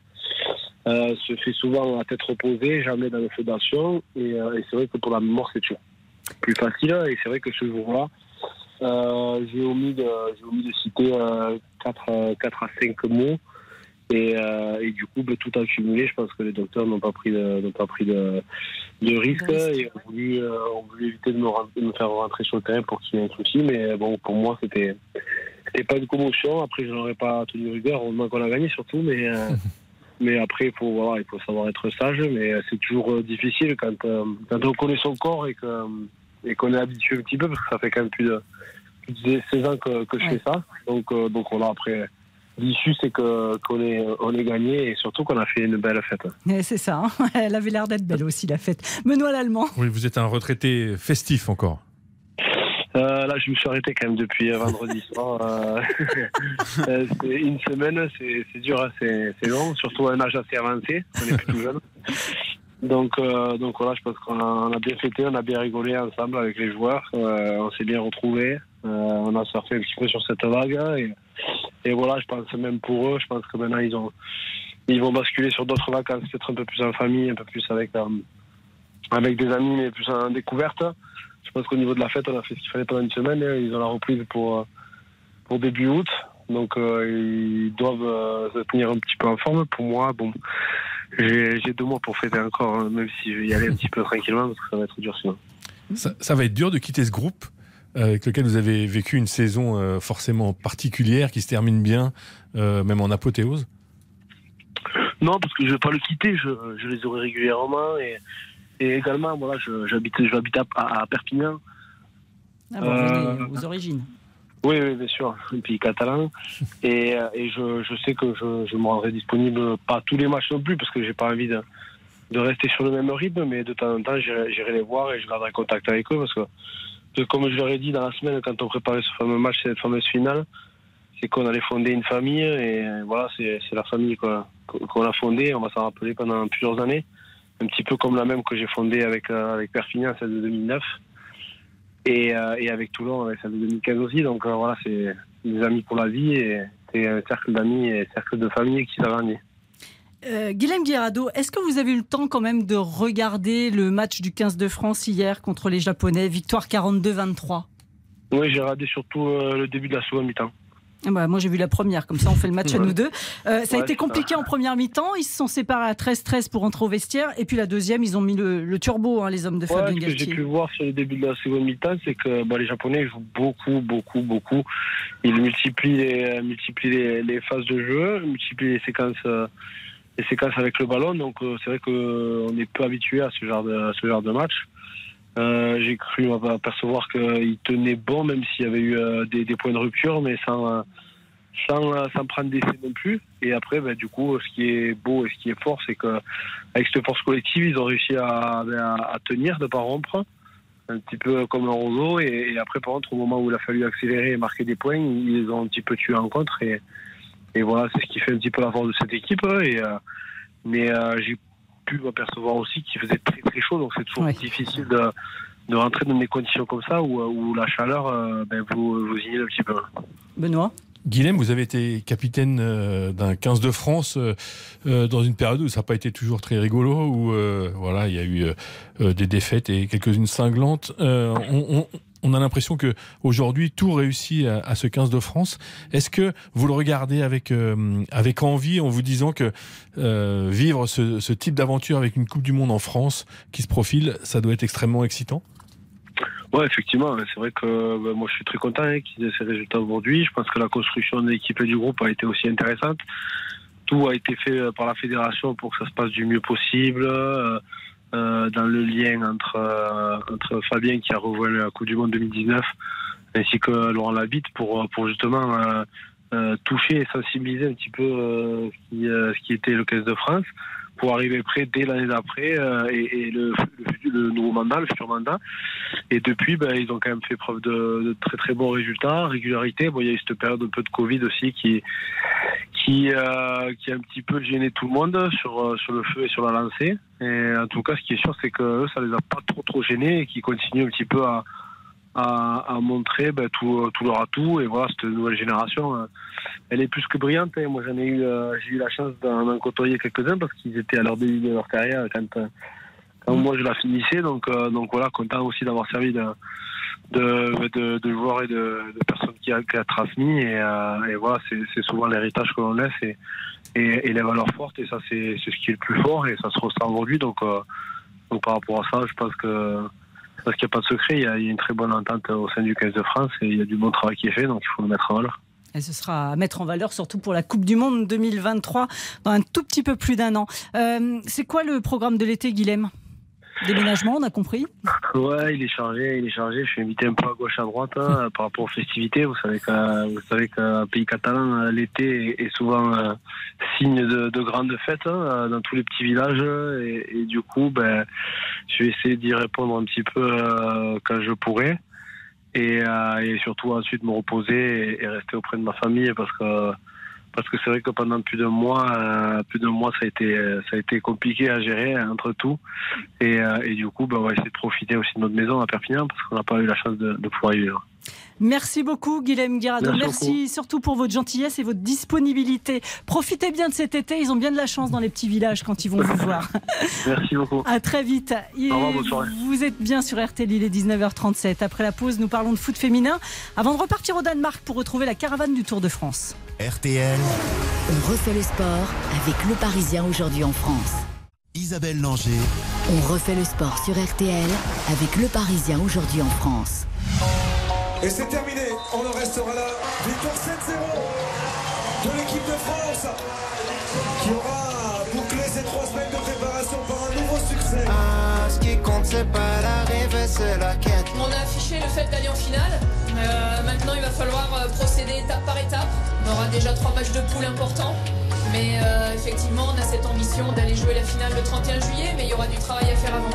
se fait souvent à tête reposée, jamais dans le feu d'action. Et, c'est vrai que pour la mémoire, c'est toujours plus facile. Et c'est vrai que ce jour-là, j'ai omis, de, omis de citer 4, 4 à 5 mots. Et, euh, et, du coup, bah, tout accumulé, je pense que les docteurs n'ont pas pris de, n'ont pas pris de, de risque et ont voulu, euh, ont voulu éviter de me, me, faire rentrer sur le terrain pour qu'il y ait un souci. Mais bon, pour moi, c'était, c'était pas une commotion. Après, je n'aurais pas tenu rigueur. Heureusement qu'on a gagné surtout, mais. Euh, mais après, il faut, voilà, il faut savoir être sage. Mais c'est toujours difficile quand, quand on connaît son corps et, que, et qu'on est habitué un petit peu, parce que ça fait quand même plus de, plus de 16 ans que, que je fais ça. Donc, donc voilà, après, L'issue, c'est qu'on est, on est gagné et surtout qu'on a fait une belle fête. C'est ça, hein. elle avait l'air d'être belle aussi la fête. Benoît l'Allemand. Oui, vous êtes un retraité festif encore. Euh, là, je me suis arrêté quand même depuis vendredi soir. Euh, euh, une semaine, c'est dur, hein. c'est long, surtout à un âge assez avancé. On est plus tout jeune. Donc, donc voilà, je pense qu'on a, a, bien fêté, on a bien rigolé ensemble avec les joueurs. on s'est bien retrouvés. on a surfé un petit peu sur cette vague. Et, et voilà, je pense même pour eux, je pense que maintenant ils ont, ils vont basculer sur d'autres vacances, peut-être un peu plus en famille, un peu plus avec, euh, avec des amis, mais plus en découverte. Je pense qu'au niveau de la fête, on a fait ce qu'il fallait pendant une semaine. Hein. Ils ont la reprise pour, euh, pour début août. Donc euh, ils doivent se tenir un petit peu en forme. Pour moi, bon, j'ai deux mois pour fêter encore, hein, même si je vais y aller un petit peu tranquillement, parce que ça va être dur sinon. Ça, ça va être dur de quitter ce groupe avec lequel vous avez vécu une saison euh, forcément particulière qui se termine bien, euh, même en apothéose? Non, parce que je ne vais pas le quitter, je, les aurai régulièrement et, également, voilà, j'habite à, à, Perpignan. Ah bon, euh, aux origines oui, oui, bien sûr, et puis catalan. Et, et je, je, sais que je, je, me rendrai disponible, pas tous les matchs non plus, parce que j'ai pas envie de, de, rester sur le même rythme, mais de temps en temps, j'irai les voir et je garderai contact avec eux, parce que comme je leur ai dit dans la semaine quand on préparait ce fameux match, cette fameuse finale, c'est qu'on allait fonder une famille et voilà, c'est la famille qu'on a fondée. On va s'en rappeler pendant plusieurs années, un petit peu comme la même que j'ai fondée avec euh, avec Perpignan, celle de 2009, et, euh, et avec Toulon, celle de 2015 aussi. Donc euh, voilà, c'est des amis pour la vie et c'est un cercle d'amis et un cercle de famille qui s'agrandit. Euh, Guilhem Guirado, est-ce que vous avez eu le temps quand même de regarder le match du 15 de France hier contre les Japonais, victoire 42-23 Oui, j'ai regardé surtout euh, le début de la seconde mi-temps. Ah bah, moi j'ai vu la première, comme ça on fait le match à nous deux. Euh, ça a été compliqué en première mi-temps, ils se sont séparés à 13-13 pour entrer au vestiaire, et puis la deuxième ils ont mis le, turbo, hein, les hommes de Fabien Ce que j'ai pu voir sur le début de la seconde mi-temps, c'est que bah, les Japonais jouent beaucoup, beaucoup, beaucoup. Ils multiplient les, multiplient les, phases de jeu, multiplient les séquences des séquences avec le ballon. Donc c'est vrai qu'on est peu habitué à ce genre de, ce genre de match. J'ai cru apercevoir qu'il tenait bon, même s'il y avait eu des, des, points de rupture, mais sans, sans, sans prendre d'essai non plus. Et après, ben, du coup, ce qui est beau et ce qui est fort, c'est qu'avec cette force collective, ils ont réussi à, ben, à tenir, de ne pas rompre un petit peu comme un roseau. Et, après, par contre, au moment où il a fallu accélérer et marquer des points, ils ont un petit peu tué en contre. Et, et voilà, c'est ce qui fait un petit peu la force de cette équipe. Et, euh, mais euh, j'ai pu m'apercevoir aussi qu'il faisait très très chaud, donc c'est toujours difficile de, de, rentrer dans des conditions comme ça où, où la chaleur euh, ben, vous, vous inhibe un petit peu. Benoît? Guilhem, vous avez été capitaine euh, d'un 15 de France euh, dans une période où ça n'a pas été toujours très rigolo, où voilà, il y a eu des défaites et quelques-unes cinglantes. On, a l'impression que aujourd'hui tout réussit à, ce 15 de France. Est-ce que vous le regardez avec avec envie en vous disant que vivre ce, type d'aventure avec une Coupe du Monde en France qui se profile, ça doit être extrêmement excitant? Ouais, effectivement, c'est vrai que ben, moi je suis très content hein, ces résultats aujourd'hui. Je pense que la construction de l'équipe et du groupe a été aussi intéressante. Tout a été fait euh, par la fédération pour que ça se passe du mieux possible. Euh, euh, dans le lien entre, entre Fabien qui a rejoint la Coupe du Monde 2019 ainsi que Laurent Labitte pour, pour justement toucher et sensibiliser un petit peu ce, qui, ce qui était le 15 de France pour arriver prêt dès l'année d'après euh, et, le, le, nouveau mandat, le futur mandat. Et depuis, ben, ils ont quand même fait preuve de, très très bons résultats, régularité. Bon, il y a eu cette période un peu de Covid aussi qui qui euh, qui a un petit peu gêné tout le monde sur euh, sur le feu et sur la lancée. Et en tout cas, ce qui est sûr, c'est que ça les a pas trop trop gênés et qui continuent un petit peu à à, montrer ben, tout, tout, leur atout. Et voilà, cette nouvelle génération, euh, elle est plus que brillante. Hein. Moi, j'en ai eu, euh, j'ai eu la chance d'en côtoyer quelques-uns parce qu'ils étaient à leur début de leur carrière quand, euh, quand moi je la finissais. Donc, donc voilà, content aussi d'avoir servi de, de, de, joueurs et de, personnes qui a, qui a transmis. Et, et voilà, c'est souvent l'héritage que l'on laisse et, et, les valeurs fortes. Et ça, c'est ce qui est le plus fort et ça se ressent aujourd'hui. Donc, donc par rapport à ça, je pense que parce qu'il n'y a pas de secret, il y, a, une très bonne entente au sein du 15 de France et il y a du bon travail qui est fait, donc il faut le mettre en valeur. Et ce sera à mettre en valeur, surtout pour la Coupe du Monde 2023, dans un tout petit peu plus d'un an. Euh, c'est quoi le programme de l'été, Guilhem? Déménagement, on a compris? Ouais, il est chargé, il est chargé. Je suis invité un peu à gauche, à droite hein, par rapport aux festivités. Vous savez qu'un pays catalan, l'été est souvent euh, signe de, grandes fêtes hein, dans tous les petits villages. Et, du coup, ben, je vais essayer d'y répondre un petit peu euh, quand je pourrai. Et, euh, et, surtout ensuite me reposer et, rester auprès de ma famille parce que parce que c'est vrai que pendant plus d'un mois, euh, plus d'un mois, ça a été, ça a été compliqué à gérer entre tout. Et, euh, et du coup, ben, on va essayer de profiter aussi de notre maison à Perpignan parce qu'on n'a pas eu la chance de, de pouvoir y vivre. Merci beaucoup, Guilhem Guirado. Merci, surtout pour votre gentillesse et votre disponibilité. Profitez bien de cet été. Ils ont bien de la chance dans les petits villages quand ils vont vous voir. Merci beaucoup. À très vite. Vous êtes bien sur RTL, il est 19h37. Après la pause, nous parlons de foot féminin avant de repartir au Danemark pour retrouver la caravane du Tour de France. RTL. On refait le sport avec le Parisien aujourd'hui en France. Isabelle Langer. On refait le sport sur RTL avec le Parisien aujourd'hui en France. Et c'est terminé, on en restera là. Victoire 7-0 de l'équipe de France qui aura bouclé ces trois semaines de préparation par un nouveau succès. Ah, ce qui compte, c'est pas l'arrivée, c'est la quête. On a affiché le fait d'aller en finale. Euh, maintenant, il va falloir euh, procéder étape par étape. On aura déjà trois matchs de poule importants. Mais euh, effectivement, on a cette ambition d'aller jouer la finale le 31 juillet, mais il y aura du travail à faire avant.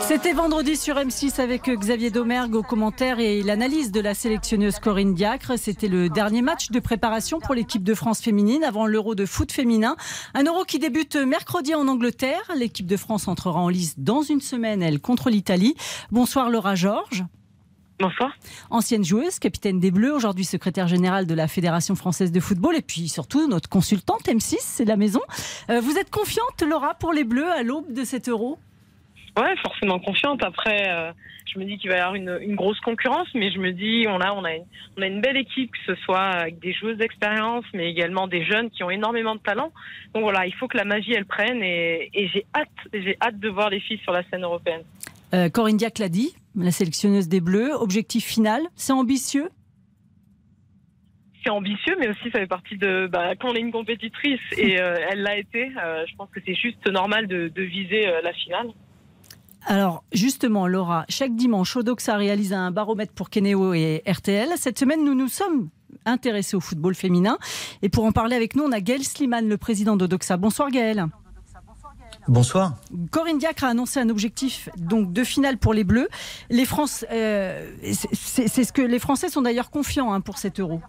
C'était vendredi sur M6 avec Xavier Domergue au commentaire et l'analyse de la sélectionneuse Corinne Diacre. C'était le dernier match de préparation pour l'équipe de France féminine avant l'Euro de foot féminin. Un Euro qui débute mercredi en Angleterre. L'équipe de France entrera en lice dans une semaine, elle, contre l'Italie. Bonsoir Laura Georges. Bonsoir. Ancienne joueuse, capitaine des Bleus, aujourd'hui secrétaire générale de la Fédération française de football et puis surtout notre consultante M6, c'est la maison. Euh, vous êtes confiante, Laura, pour les Bleus à l'aube de cet euro? Ouais, forcément confiante. Après, euh, je me dis qu'il va y avoir une, grosse concurrence, mais je me dis on a on a une, on a une belle équipe, que ce soit avec des joueuses d'expérience, mais également des jeunes qui ont énormément de talent. Donc voilà, il faut que la magie elle prenne et, et j'ai hâte j'ai hâte de voir les filles sur la scène européenne. Euh, Corinne Diac l'a dit, la sélectionneuse des Bleus. Objectif final, c'est ambitieux? C'est ambitieux, mais aussi ça fait partie de bah, quand on est une compétitrice et euh, elle l'a été. euh, je pense que c'est juste normal de, de viser euh, la finale. Alors, justement, Laura, chaque dimanche, Odoxa réalise un baromètre pour Kenéo et RTL. Cette semaine, nous nous sommes intéressés au football féminin. Et pour en parler avec nous, on a Gaël Sliman, le président d'Odoxa. Bonsoir Gaël. Bonsoir. Corinne Diacre a annoncé un objectif donc de finale pour les Bleus. Les France, euh, c'est ce que les Français sont d'ailleurs confiants hein, pour cet Euro.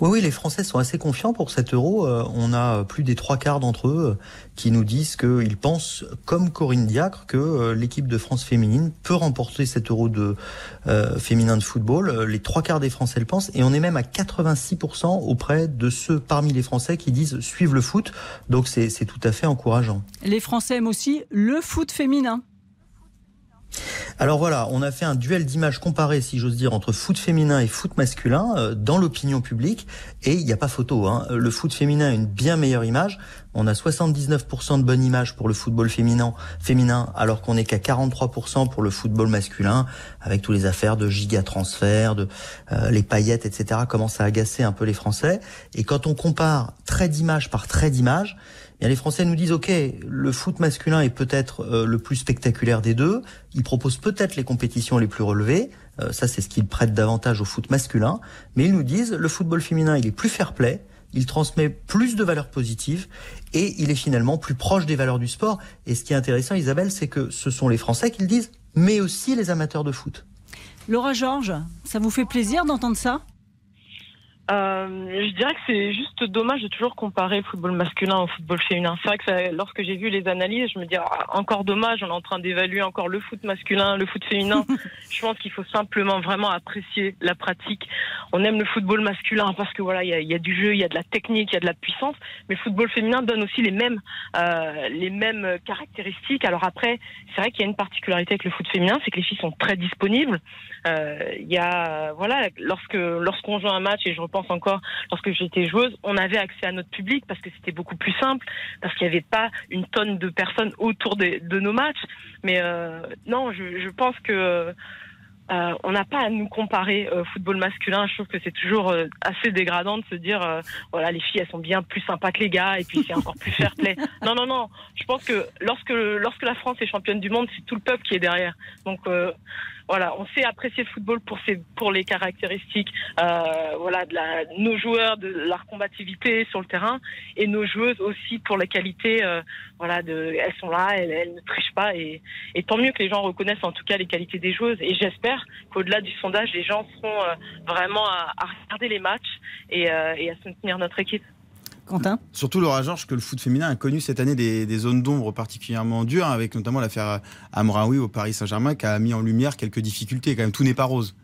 Oui, oui, les Français sont assez confiants pour cet euro. Euh, on a plus des trois quarts d'entre eux euh, qui nous disent qu'ils pensent, comme Corinne Diacre, que euh, l'équipe de France féminine peut remporter cet euro de féminin de football. Les trois quarts des Français le pensent, et on est même à 86% auprès de ceux parmi les Français qui disent suivre le foot. Donc c'est tout à fait encourageant. Les Français aiment aussi le foot féminin. Alors voilà, on a fait un duel d'images comparées, si j'ose dire, entre foot féminin et foot masculin euh, dans l'opinion publique. Et il n'y a pas photo. Hein. Le foot féminin a une bien meilleure image. On a 79% de bonne image pour le football féminin, féminin alors qu'on n'est qu'à 43% pour le football masculin, avec toutes les affaires de giga-transferts, de euh, les paillettes, etc. commencent à agacer un peu les Français. Et quand on compare trait d'image par trait d'image, bien, les Français nous disent ok, le foot masculin est peut-être euh, le plus spectaculaire des deux. Il propose peut-être les compétitions les plus relevées. Euh, ça, c'est ce qu'ils prêtent davantage au foot masculin. Mais ils nous disent le football féminin, il est plus fair-play. Il transmet plus de valeurs positives et il est finalement plus proche des valeurs du sport. Et ce qui est intéressant, Isabelle, c'est que ce sont les Français qui le disent, mais aussi les amateurs de foot. Laura Georges, ça vous fait plaisir d'entendre ça? Euh, je dirais que c'est juste dommage de toujours comparer le football masculin au football féminin. C'est vrai que ça- lorsque j'ai vu les analyses, je me dis ah, encore dommage, on est en train d'évaluer encore le foot masculin, le foot féminin. je pense qu'il faut simplement vraiment apprécier la pratique. On aime le football masculin parce que voilà, il y a, y a du jeu, il y a de la technique, il y a de la puissance, mais le football féminin donne aussi les mêmes euh, les mêmes caractéristiques. Alors après, c'est vrai qu'il y a une particularité avec le foot féminin, c'est que les filles sont très disponibles. Euh, Il y a voilà, lorsque lorsqu'on joue un match et je repense encore lorsque j'étais joueuse, on avait accès à notre public parce que c'était beaucoup plus simple, parce qu'il n'y avait pas une tonne de personnes autour de, nos matchs. Mais euh, non, je, je pense que euh, on n'a pas à nous comparer euh, football masculin. Je trouve que c'est toujours euh, assez dégradant de se dire voilà les filles elles sont bien plus sympas que les gars et puis c'est encore plus fair play. Non non non. Je pense que lorsque lorsque la France est championne du monde, c'est tout le peuple qui est derrière. Donc voilà, on sait apprécier le football pour ses pour les caractéristiques euh, voilà de la nos joueurs de leur combativité sur le terrain et nos joueuses aussi pour la qualité euh, voilà de elles sont là, elles, ne trichent pas et, tant mieux que les gens reconnaissent en tout cas les qualités des joueuses et j'espère qu'au-delà du sondage les gens seront euh, vraiment à, à regarder les matchs et, euh, et à soutenir notre équipe. Quentin Surtout Laura Georges que le foot féminin a connu cette année des, des zones d'ombre particulièrement dures, avec notamment l'affaire Amraoui au Paris Saint-Germain qui a mis en lumière quelques difficultés. Quand même, tout n'est pas rose.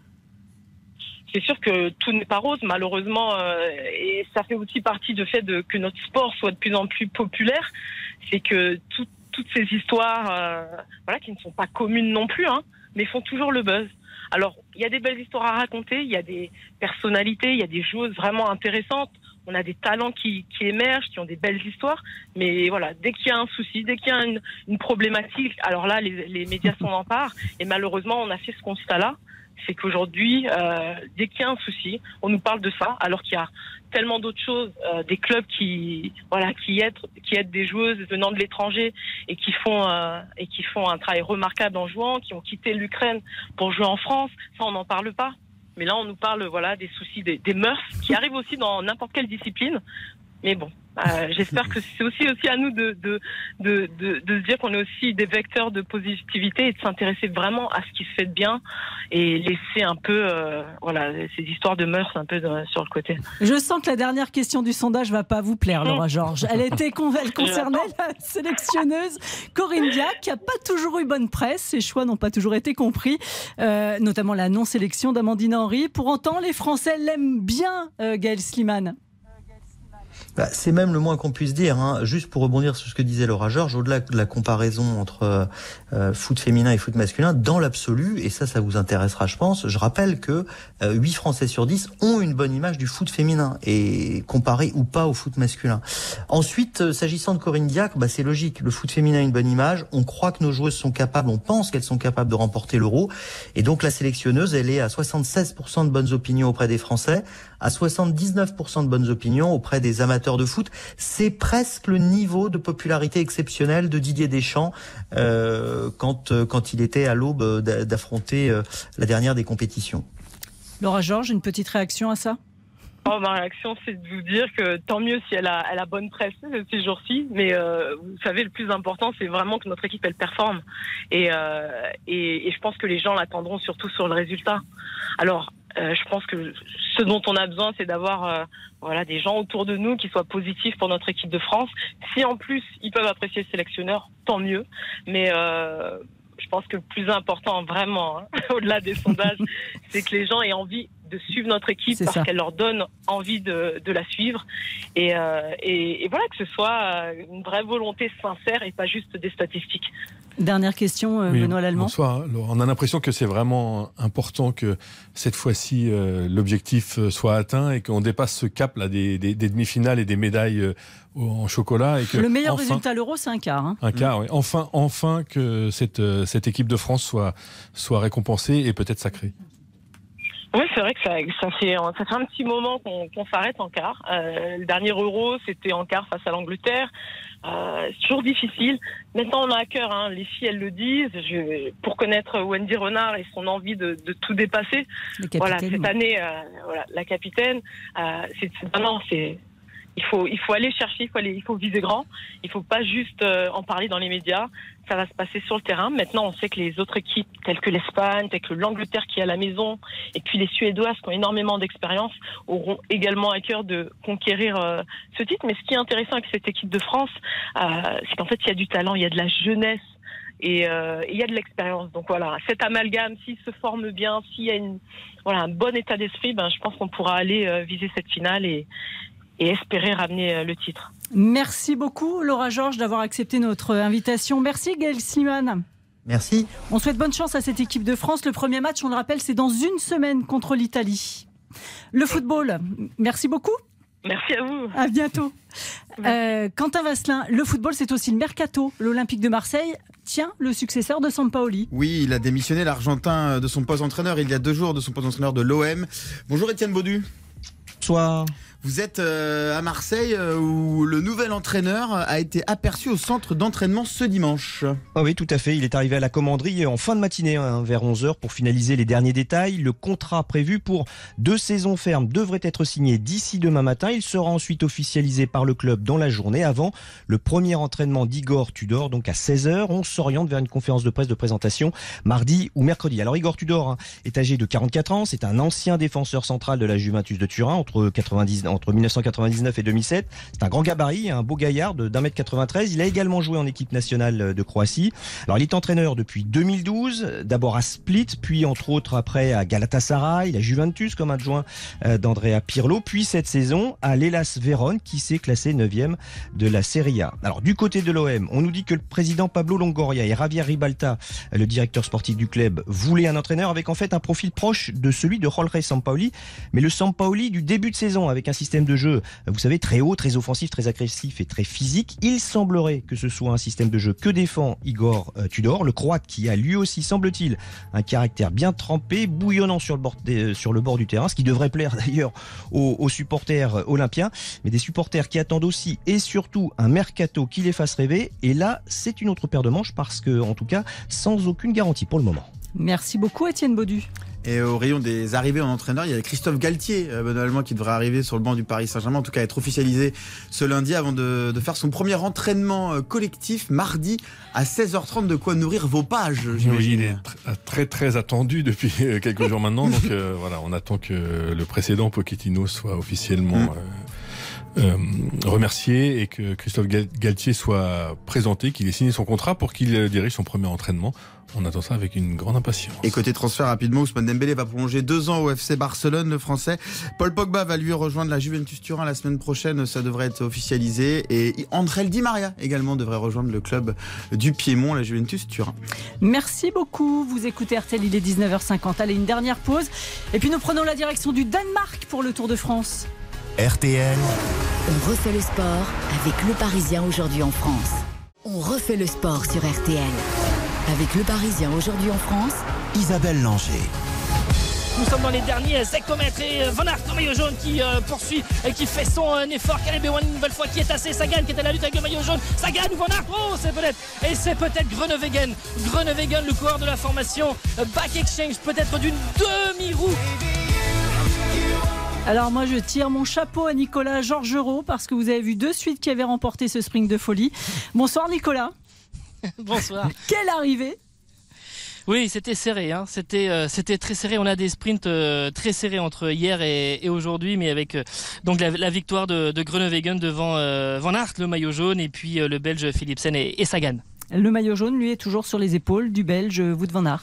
c'est sûr que tout n'est pas rose, malheureusement, euh, et ça fait aussi partie du fait de, que notre sport soit de plus en plus populaire. C'est que tout- toutes ces histoires, euh, voilà, qui ne sont pas communes non plus, hein, mais font toujours le buzz. Alors, il y a des belles histoires à raconter, il y a des personnalités, il y a des choses vraiment intéressantes. On a des talents qui, qui émergent, qui ont des belles histoires, mais voilà, dès qu'il y a un souci, dès qu'il y a une, une problématique, alors là, les, les médias s'en emparent. Et malheureusement, on a fait ce constat-là c'est qu'aujourd'hui, euh, dès qu'il y a un souci, on nous parle de ça, alors qu'il y a tellement d'autres choses, euh, des clubs qui, voilà, qui aident, qui aident des joueuses venant de l'étranger et qui font euh, et qui font un travail remarquable en jouant, qui ont quitté l'Ukraine pour jouer en France. Ça, on n'en parle pas. Mais là, on nous parle, voilà, des soucis, des, des mœurs qui arrivent aussi dans n'importe quelle discipline. Mais bon, euh, j'espère que c'est aussi aussi à nous de de de, de, de se dire qu'on est aussi des vecteurs de positivité et de s'intéresser vraiment à ce qui se fait de bien et laisser un peu euh, voilà ces histoires de mœurs un peu de- sur le côté. Je sens que la dernière question du sondage va pas vous plaire, Laura Georges. Elle était con- elle concernait la sélectionneuse Corinne Diac, qui a pas toujours eu bonne presse. Ses choix n'ont pas toujours été compris, euh, notamment la non-sélection d'Amandine Henry. Pour autant, les Français l'aiment bien, euh, Gaël Sliman. Bah, c'est même le moins qu'on puisse dire. Hein. Juste pour rebondir sur ce que disait Laura Georges, au-delà de la comparaison entre euh, foot féminin et foot masculin, dans l'absolu, et ça, ça vous intéressera, je pense, je rappelle que euh, 8 Français sur 10 ont une bonne image du foot féminin, et comparé ou pas au foot masculin. Ensuite, euh, s'agissant de Corinne Diacre, bah, c'est logique. Le foot féminin a une bonne image. On croit que nos joueuses sont capables, on pense qu'elles sont capables de remporter l'euro. Et donc la sélectionneuse, elle est à 76% de bonnes opinions auprès des Français, à 79% de bonnes opinions auprès des amateurs C'est presque le niveau de popularité exceptionnel de Didier Deschamps euh, quand, euh, quand il était à l'aube d'affronter euh, la dernière des compétitions. Laura Georges, une petite réaction à ça? Oh, ma réaction, c'est de vous dire que tant mieux si elle a, elle a bonne presse ces jours-ci. Mais euh, vous savez, le plus important, c'est vraiment que notre équipe, elle performe. Et, euh, et, et, je pense que les gens l'attendront surtout sur le résultat. Alors, euh, je pense que ce dont on a besoin, c'est d'avoir euh, voilà des gens autour de nous qui soient positifs pour notre équipe de France. Si en plus ils peuvent apprécier le sélectionneur, tant mieux. Mais euh, je pense que le plus important, vraiment, hein, au-delà des sondages, c'est que les gens aient envie de suivre notre équipe parce qu'elle leur donne envie de, de la suivre. Et, euh, et, et, voilà, que ce soit une vraie volonté sincère et pas juste des statistiques. Dernière question, euh, oui, Benoît Lallemand. Bonsoir. On a l'impression que c'est vraiment important que cette fois-ci euh, l'objectif soit atteint et qu'on dépasse ce cap là des, des, des demi-finales et des médailles euh, en chocolat. Et que le meilleur enfin, résultat à l'euro, c'est un quart. Hein. Un quart, mmh. oui. Enfin, enfin que cette, cette équipe de France soit, soit récompensée et peut-être sacrée. Oui, c'est vrai que ça, ça, fait, ça fait un petit moment qu'on qu s'arrête en quart. Euh, le dernier euro, c'était en quart face à l'Angleterre. Euh, c'est toujours difficile. Maintenant, on a à cœur, hein, les filles, elles le disent. Je, pour connaître Wendy Renard et son envie de, de tout dépasser, voilà, cette année, euh, voilà, la capitaine, euh, c'est non, c'est il faut, il faut aller chercher, il faut, aller, il faut viser grand. Il faut pas juste euh, en parler dans les médias. Ça va se passer sur le terrain. Maintenant, on sait que les autres équipes, telles que l'Espagne, telles que l'Angleterre qui est à la maison, et puis les Suédoises qui ont énormément d'expérience, auront également à cœur de conquérir euh, ce titre. Mais ce qui est intéressant avec cette équipe de France, euh, c'est qu'en fait, il y a du talent, il y a de la jeunesse et euh, il y a de l'expérience. Donc voilà, cet amalgame, s'il se forme bien, s'il y a une, voilà, un bon état d'esprit, ben, je pense qu'on pourra aller euh, viser cette finale et, et espérer ramener le titre. Merci beaucoup Laura Georges d'avoir accepté notre invitation. Merci Gaël Sliman. Merci. On souhaite bonne chance à cette équipe de France. Le premier match, on le rappelle, c'est dans une semaine contre l'Italie. Le football, merci beaucoup. Merci à vous. À bientôt. Euh, Quentin Vasselin, le football, c'est aussi le mercato. L'Olympique de Marseille tient le successeur de Sampaoli. Oui, il a démissionné l'Argentin de son poste d'entraîneur il y a deux jours de son poste d'entraîneur de l'OM. Bonjour Étienne Baudu. Bonsoir. Vous êtes euh, à Marseille euh, où le nouvel entraîneur a été aperçu au centre d'entraînement ce dimanche. Ah oui, tout à fait. Il est arrivé à la commanderie en fin de matinée, hein, vers 11h, pour finaliser les derniers détails. Le contrat prévu pour deux saisons fermes devrait être signé d'ici demain matin. Il sera ensuite officialisé par le club dans la journée avant le premier entraînement d'Igor Tudor, donc à 16h. On s'oriente vers une conférence de presse de présentation mardi ou mercredi. Alors Igor Tudor hein, est âgé de 44 ans. C'est un ancien défenseur central de la Juventus de Turin entre 99 entre 1999 et 2007. C'est un grand gabarit, un beau gaillard 1 mètre 93. Il a également joué en équipe nationale de Croatie. Alors il est entraîneur depuis 2012, d'abord à Split, puis entre autres après à Galatasaray, la Juventus comme adjoint d'Andrea Pirlo, puis cette saison à l'Elas Vérone qui s'est classé 9e de la Serie A. Alors du côté de l'OM, on nous dit que le président Pablo Longoria et Javier Ribalta, le directeur sportif du club, voulaient un entraîneur avec en fait un profil proche de celui de Jorge Sampaoli, mais le Sampaoli du début de saison avec un système de jeu, vous savez, très haut, très offensif, très agressif et très physique. Il semblerait que ce soit un système de jeu que défend Igor Tudor, le Croate qui a lui aussi, semble-t-il, un caractère bien trempé, bouillonnant sur le bord, bord du terrain, ce qui devrait plaire d'ailleurs aux, supporters olympiens, mais des supporters qui attendent aussi et surtout un mercato qui les fasse rêver. Et là, c'est une autre paire de manches parce que, en tout cas, sans aucune garantie pour le moment. Merci beaucoup, Étienne Baudu. Et au rayon des arrivées en entraîneur, il y a Christophe Galtier, euh, Benoît Allemand, qui devrait arriver sur le banc du Paris Saint-Germain, en tout cas être officialisé ce lundi avant de, de faire son premier entraînement collectif mardi à 16h30. De quoi nourrir vos pages, j'imagine. Oui, il est très très attendu depuis quelques jours maintenant. Donc euh, voilà, on attend que le précédent Pochettino soit officiellement. Mm. Euh, euh, remercier et que Christophe Galtier soit présenté, qu'il ait signé son contrat pour qu'il dirige son premier entraînement. On attend ça avec une grande impatience. Et côté transfert rapidement, Ousmane Dembélé va prolonger deux ans au FC Barcelone, le français. Paul Pogba va lui rejoindre la Juventus Turin la semaine prochaine, ça devrait être officialisé. Et André Di Maria également devrait rejoindre le club du Piémont, la Juventus Turin. Merci beaucoup. Vous écoutez RTL, il est 19h50. Allez, une dernière pause. Et puis nous prenons la direction du Danemark pour le Tour de France. RTL. On refait le sport avec le Parisien aujourd'hui en France. On refait le sport sur RTL. Avec le Parisien aujourd'hui en France, Isabelle Langer. Nous sommes dans les derniers hectomètres et Van Aert, le maillot jaune qui euh, poursuit et qui fait son euh, effort. Caleb Ewan une nouvelle fois qui est assez Sagan qui est à la lutte avec le maillot jaune. Sagan ou Van Aert, oh c'est peut-être et c'est peut-être Groenewegen. Groenewegen, le coureur de la formation euh, Back Exchange, peut-être d'une demi-roue. Alors moi je tire mon chapeau à Nicolas Georgerot parce que vous avez vu deux suites qui avaient remporté ce sprint de folie. Bonsoir Nicolas. Bonsoir. Quelle arrivée? Oui, c'était serré. Hein. C'était euh, c'était très serré. On a des sprints euh, très serrés entre hier et, et aujourd'hui, mais avec euh, donc la, la, victoire de, de Groenewegen devant Van Aert, le maillot jaune, et puis le Belge Philipsen et, et, Sagan. Le maillot jaune, lui, est toujours sur les épaules du Belge Wout Van Aert.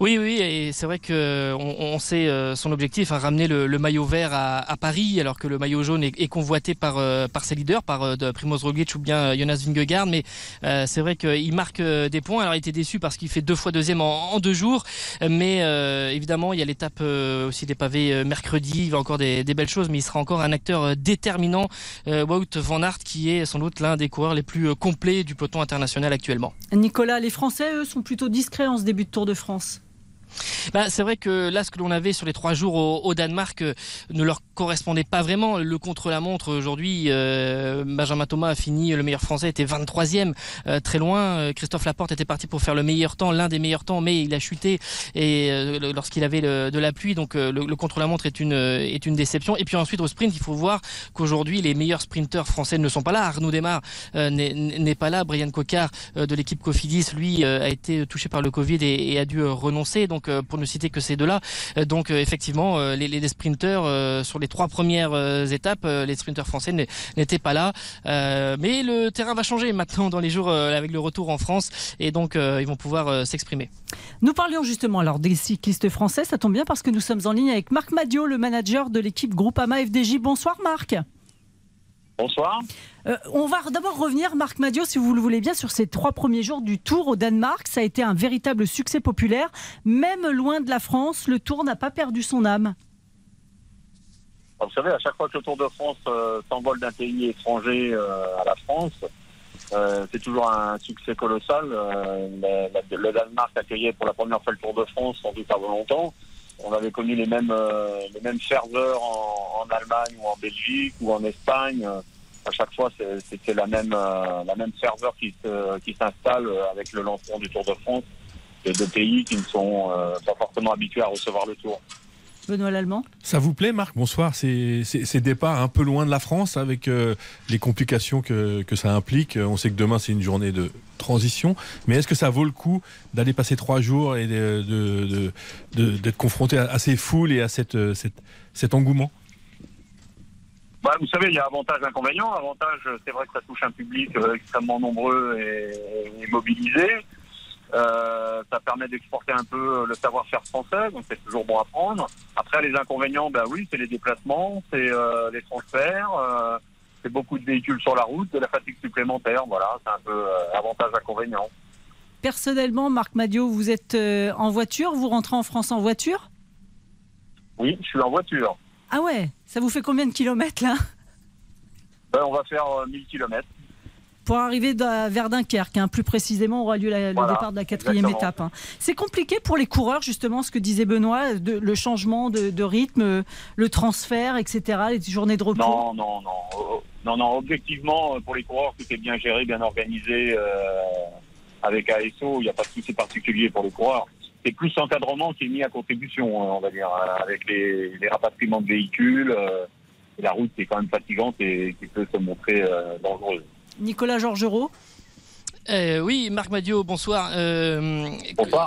Oui, oui, et c'est vrai que on, sait euh, son objectif, hein, ramener le, maillot vert à, à, Paris, alors que le maillot jaune est, convoité par euh, par ses leaders, par euh, Primoz Roglic ou bien Jonas Vingegaard. Mais c'est vrai qu'il marque des points. Alors il était déçu parce qu'il fait deux fois deuxième en, en deux jours, mais évidemment il y a l'étape aussi des pavés mercredi. Il va encore des, des, belles choses, mais il sera encore un acteur déterminant. Wout van Aert, qui est sans doute l'un des coureurs les plus complets du peloton international actuellement. Nicolas, les Français eux sont plutôt discrets en ce début de Tour de France. France. Bah, c'est vrai que là, ce que l'on avait sur les trois jours au, au Danemark euh, ne leur correspondait pas vraiment. Le contre-la-montre aujourd'hui, euh, Benjamin Thomas a fini, le meilleur français était 23e, euh, très loin. Euh, Christophe Laporte était parti pour faire le meilleur temps, l'un des meilleurs temps, mais il a chuté et euh, lorsqu'il avait le, de la pluie. Donc le, le contre-la-montre est une est une déception. Et puis ensuite au sprint, il faut voir qu'aujourd'hui les meilleurs sprinteurs français ne sont pas là. Arnaud Desmar n'est pas là. Brian Cocard de l'équipe Cofidis, lui, a été touché par le Covid et, et a dû renoncer. Donc pour ne citer que ces deux-là. Donc effectivement, les, les sprinteurs sur les trois premières étapes, les sprinteurs français n'étaient pas là. mais le terrain va changer maintenant dans les jours avec le retour en France et donc ils vont pouvoir s'exprimer. Nous parlions justement alors des cyclistes français. Ça tombe bien parce que nous sommes en ligne avec Marc Madio, le manager de l'équipe Groupama FDJ. Bonsoir Marc. Bonsoir. Euh, on va d'abord revenir, Marc Madio, si vous le voulez bien, sur ces trois premiers jours du Tour au Danemark. Ça a été un véritable succès populaire. Même loin de la France, le Tour n'a pas perdu son âme. Vous savez, à chaque fois que le Tour de France euh, s'envole d'un pays étranger euh, à la France, euh, c'est toujours un succès colossal. La, la, le Danemark accueillait pour la première fois le Tour de France sans doute avant longtemps. On avait connu les mêmes, les mêmes ferveurs en, en, Allemagne ou en Belgique ou en Espagne. À chaque fois, c'était la même, la même ferveur qui, se, qui s'installe avec le lancement du Tour de France de deux pays qui ne sont pas forcément habitués à recevoir le Tour. Benoît Lallemand. Ça vous plaît, Marc? Bonsoir. Ces, ces, ces, départs un peu loin de la France avec euh, les complications que, que, ça implique. On sait que demain, c'est une journée de transition. Mais est-ce que ça vaut le coup d'aller passer trois jours et d'être de, de, de, confronté à, à, ces foules et à cette, cette, cet engouement? Bah, vous savez, il y a avantage inconvénient. Avantage, c'est vrai que ça touche un public euh, extrêmement nombreux et, et mobilisé. Euh, ça permet d'exporter un peu le savoir-faire français, donc c'est toujours bon à prendre. Après, les inconvénients, ben oui, c'est les déplacements, c'est euh, les transferts, euh, c'est beaucoup de véhicules sur la route, de la fatigue supplémentaire. Voilà, c'est un peu euh, avantage-inconvénient. Personnellement, Marc Madio, vous êtes euh, en voiture, vous rentrez en France en voiture? Oui, je suis en voiture. Ah ouais Ça vous fait combien de kilomètres là ben, On va faire 1000 kilomètres pour arriver vers Dunkerque. Hein. Plus précisément, aura lieu la, voilà, le départ de la quatrième exactement. étape. Hein. C'est compliqué pour les coureurs, justement, ce que disait Benoît, de, le changement de, de, rythme, le transfert, etc., les journées de repos? Non, non, non. Non, non, objectivement, pour les coureurs, tout est bien géré, bien organisé. Euh, avec ASO, il n'y a pas de souci particulier pour les coureurs. C'est plus l'encadrement qui est mis à contribution, on va dire, avec les, les rapatriements de véhicules. Euh, et la route qui est quand même fatigante et qui peut se montrer euh, dangereuse. Nicolas Georgerot Euh, oui, Marc Madio, bonsoir. Euh,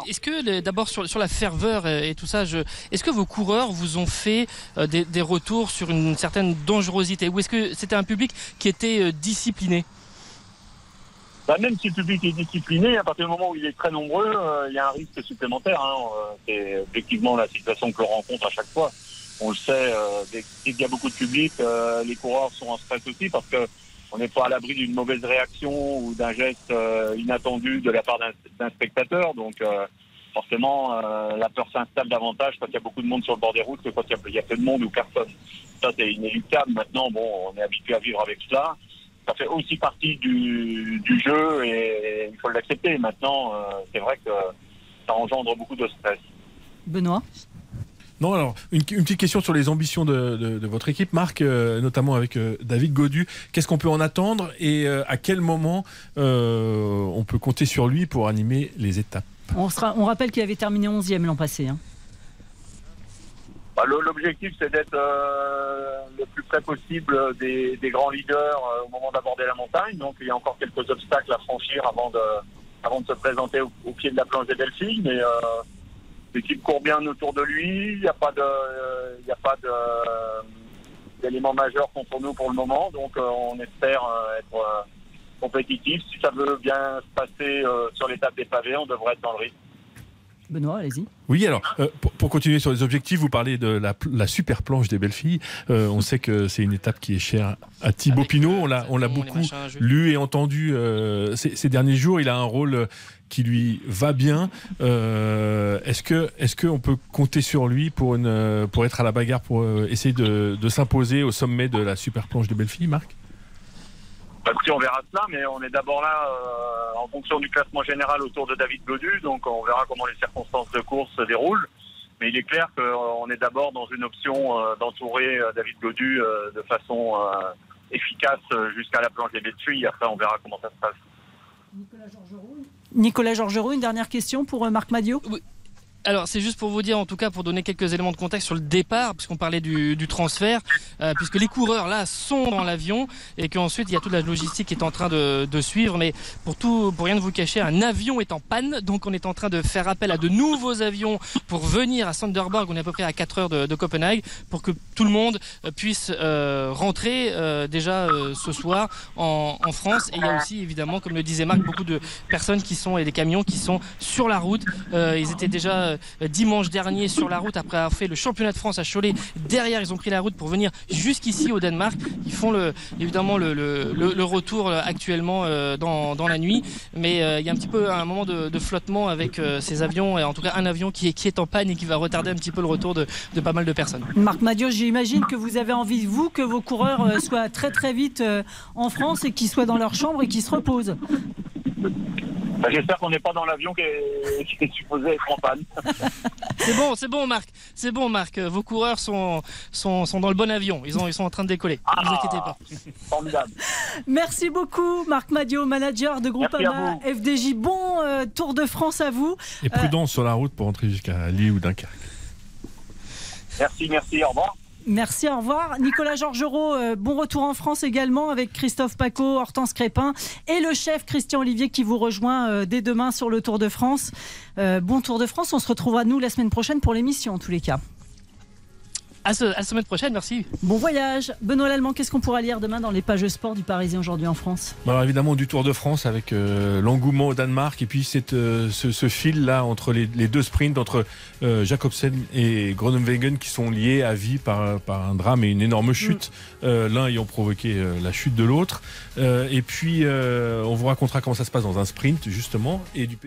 Est-ce que d'abord sur, sur la ferveur et tout ça, est-ce que vos coureurs vous ont fait euh, des, des, retours sur une certaine dangerosité ou est-ce que c'était un public qui était euh, discipliné? Bah, même si le public est discipliné, à partir du moment où il est très nombreux, il y a un risque supplémentaire. Hein. C'est effectivement la situation que l'on rencontre à chaque fois. On le sait, dès qu'il y a beaucoup de public, les coureurs sont en stress aussi parce que on n'est pas à l'abri d'une mauvaise réaction ou d'un geste euh, inattendu de la part d'un spectateur. Donc euh, forcément, euh, la peur s'installe davantage quand il y a beaucoup de monde sur le bord des routes que quand il y a, peu de monde ou personne. Ça, c'est inéluctable. Maintenant, bon, on est habitué à vivre avec cela. Ça fait aussi partie du, du jeu et il faut l'accepter. Maintenant, c'est vrai que ça engendre beaucoup de stress. Benoît non, alors, une, petite question sur les ambitions de, votre équipe, Marc, euh, notamment avec euh, David Godu. Qu'est-ce qu'on peut en attendre et euh, à quel moment on peut compter sur lui pour animer les étapes? On, on rappelle qu'il avait terminé 11e l'an passé. Hein. Bah, l'objectif, c'est d'être le plus près possible des, grands leaders au moment d'aborder la montagne. Donc, il y a encore quelques obstacles à franchir avant de, avant de se présenter au, pied de la planche des Delphines. Mais L'équipe court bien autour de lui. Il n'y a pas de, il a pas de d'éléments majeurs contre nous pour le moment. Donc, euh, on espère euh, être euh, compétitif. Si ça veut bien se passer sur l'étape des pavés, on devrait être dans le rythme. Benoît, allez-y. Oui, alors, pour, continuer sur les objectifs, vous parlez de la, super planche des belles filles. on sait que c'est une étape qui est chère à Thibaut Pinot. On l'a, on l'a beaucoup lu et entendu ces, ces, derniers jours. Il a un rôle qui lui va bien. Euh, est-ce que est-ce qu'on peut compter sur lui pour une pour être à la bagarre pour euh, essayer de, de s'imposer au sommet de la super planche de Bellefille, Marc? Bah, écoutez, on verra cela, mais on est d'abord là euh, en fonction du classement général autour de David Godu, donc on verra comment les circonstances de course se déroulent. Mais il est clair qu'on est d'abord dans une option d'entourer David Godu de façon efficace jusqu'à la planche des Bellefille. Après, on verra comment ça se passe. Nicolas Georgerot, Nicolas Georgerot, une dernière question pour euh, Marc Madio alors c'est juste pour vous dire, en tout cas pour donner quelques éléments de contexte sur le départ, puisqu'on parlait du, transfert, euh, puisque les coureurs là sont dans l'avion et qu'ensuite il y a toute la logistique qui est en train de, suivre. Mais pour tout, pour rien de vous cacher, un avion est en panne, donc on est en train de faire appel à de nouveaux avions pour venir à Sanderborg. On est à peu près à 4 heures de, Copenhague pour que tout le monde euh, puisse euh, rentrer déjà ce soir en, en, France. Et il y a aussi évidemment, comme le disait Marc, beaucoup de personnes qui sont et des camions qui sont sur la route. ils étaient déjà euh, dimanche dernier sur la route après avoir fait le championnat de France à Cholet. Derrière, ils ont pris la route pour venir jusqu'ici au Danemark. Ils font le, évidemment le, retour euh, actuellement euh, dans, la nuit. Mais il y a un petit peu un moment de, flottement avec ces avions, et en tout cas un avion qui est, en panne et qui va retarder un petit peu le retour de, pas mal de personnes. Marc Madio, j'imagine que vous avez envie, vous, que vos coureurs soient très très vite en France et qu'ils soient dans leur chambre et qu'ils se reposent. Bah, j'espère qu'on n'est pas dans l'avion qui est, supposé être en panne. c'est bon, c'est bon, Marc. C'est bon, Marc. Vos coureurs sont, sont, sont, dans le bon avion. Ils, ont, ils sont en train de décoller. ne vous ah, inquiétez pas. Formidable. Merci beaucoup, Marc Madio, manager de Groupama FDJ. Bon euh, Tour de France à vous. Et prudence sur la route pour entrer jusqu'à Lille ou Dunkerque. Merci, merci. Au revoir. Merci, au revoir. Nicolas Georgerot, euh, bon retour en France également avec Christophe Paco, Hortense Crépin et le chef Christian Olivier qui vous rejoint euh, dès demain sur le Tour de France. Euh, bon Tour de France, on se retrouvera nous la semaine prochaine pour l'émission en tous les cas. À, la semaine prochaine, merci. Bon voyage. Benoît Lallemand, qu'est-ce qu'on pourra lire demain dans les pages sport du Parisien aujourd'hui en France? Alors évidemment du Tour de France avec euh, l'engouement au Danemark et puis cette, euh, ce, fil là entre les, deux sprints entre euh, Jacobsen et Groenewegen qui sont liés à vie par, par un drame et une énorme chute, mm. l'un ayant provoqué la chute de l'autre. et puis on vous racontera comment ça se passe dans un sprint justement et du